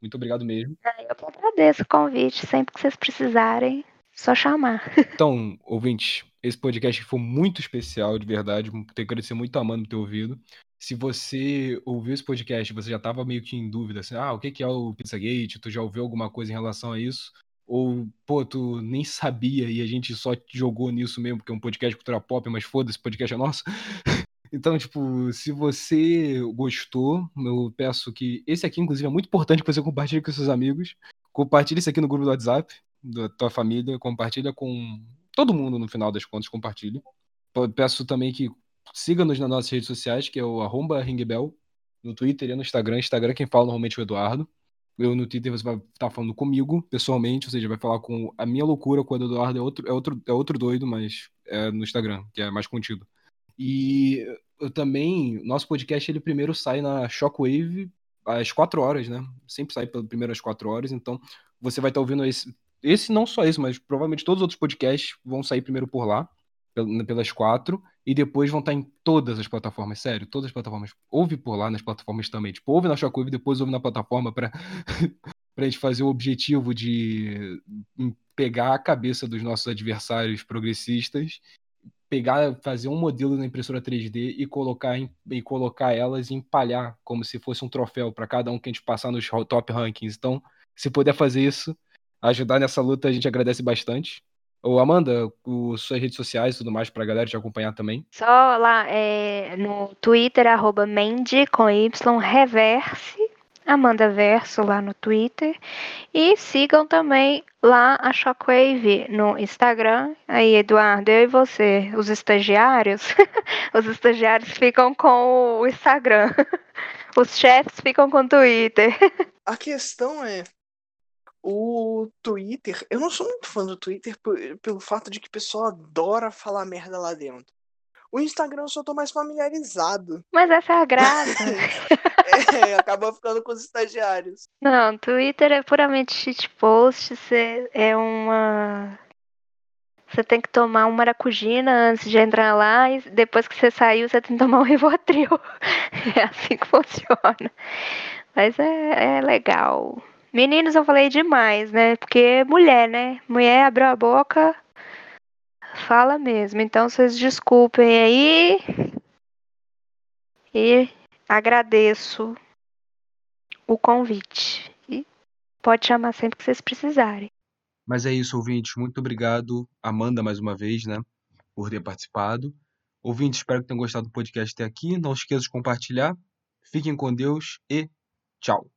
Muito obrigado mesmo. Ah, eu que agradeço o convite, sempre que vocês precisarem, só chamar. [laughs] Então, ouvintes, esse podcast foi muito especial, de verdade. Tenho que agradecer muito a Amanda por ter ouvido. Se você ouviu esse podcast, você já estava meio que em dúvida, assim, ah, o que é o Pizzagate? Tu já ouviu alguma coisa em relação a isso? Ou, pô, tu nem sabia e a gente só jogou nisso mesmo, porque é um podcast cultura pop, mas foda-se, podcast é nosso. [laughs] Então, tipo, se você gostou, eu peço que. Esse aqui, inclusive, é muito importante que você compartilhe com seus amigos. Compartilhe isso aqui no grupo do WhatsApp, da tua família. Compartilha com todo mundo, no final das contas, compartilhe. Peço também que siga-nos nas nossas redes sociais, que é o arroba ringbell, no Twitter e no Instagram. Instagram quem fala normalmente é o Eduardo. Eu no Twitter você vai estar tá falando comigo, pessoalmente, ou seja, vai falar com a minha loucura com o Eduardo, é outro, é outro, é outro doido, mas é no Instagram, que é mais contido. E eu também, nosso podcast, ele primeiro sai na Shockwave às 4 horas, né? Sempre sai pelo primeiro às 4 horas, então você vai estar tá ouvindo esse, esse não só esse, mas provavelmente todos os outros podcasts vão sair primeiro por lá, pelas quatro, e depois vão estar em todas as plataformas, sério, todas as plataformas. Ouve por lá nas plataformas também. Tipo, ouve na Shockwave, depois ouve na plataforma para [laughs] a gente fazer o objetivo de pegar a cabeça dos nossos adversários progressistas, pegar, fazer um modelo na impressora 3D e colocar, em, e colocar elas e empalhar como se fosse um troféu para cada um que a gente passar nos top rankings. Então, se puder fazer isso, ajudar nessa luta, a gente agradece bastante. Ô, Amanda, os, suas redes sociais e tudo mais pra galera te acompanhar também. Só lá é, no Twitter, arroba Mendy com Y, reverse. Amanda Verso lá no Twitter. E sigam também lá a Shockwave no Instagram. Aí, Eduardo, eu e você, os estagiários, [laughs] os estagiários ficam com o Instagram. [laughs] Os chefes ficam com o Twitter. [laughs] A questão é. O Twitter. Eu não sou muito fã do Twitter pelo fato de que o pessoal adora falar merda lá dentro. O Instagram eu só tô mais familiarizado. Mas essa é a graça. [laughs] é, acaba ficando com os estagiários. Não, Twitter é puramente shitpost. Você é uma. Você tem que tomar uma maracujina antes de entrar lá e depois que você saiu, você tem que tomar um Rivotril. [laughs] É assim que funciona. Mas é, é legal. Meninos, eu falei demais, né? Porque mulher, né? Mulher abriu a boca, fala mesmo. Então vocês desculpem aí. E agradeço o convite. E pode chamar sempre que vocês precisarem. Mas é isso, ouvintes. Muito obrigado, Amanda, mais uma vez, né? Por ter participado. Ouvintes, espero que tenham gostado do podcast até aqui. Não esqueça de compartilhar. Fiquem com Deus e tchau.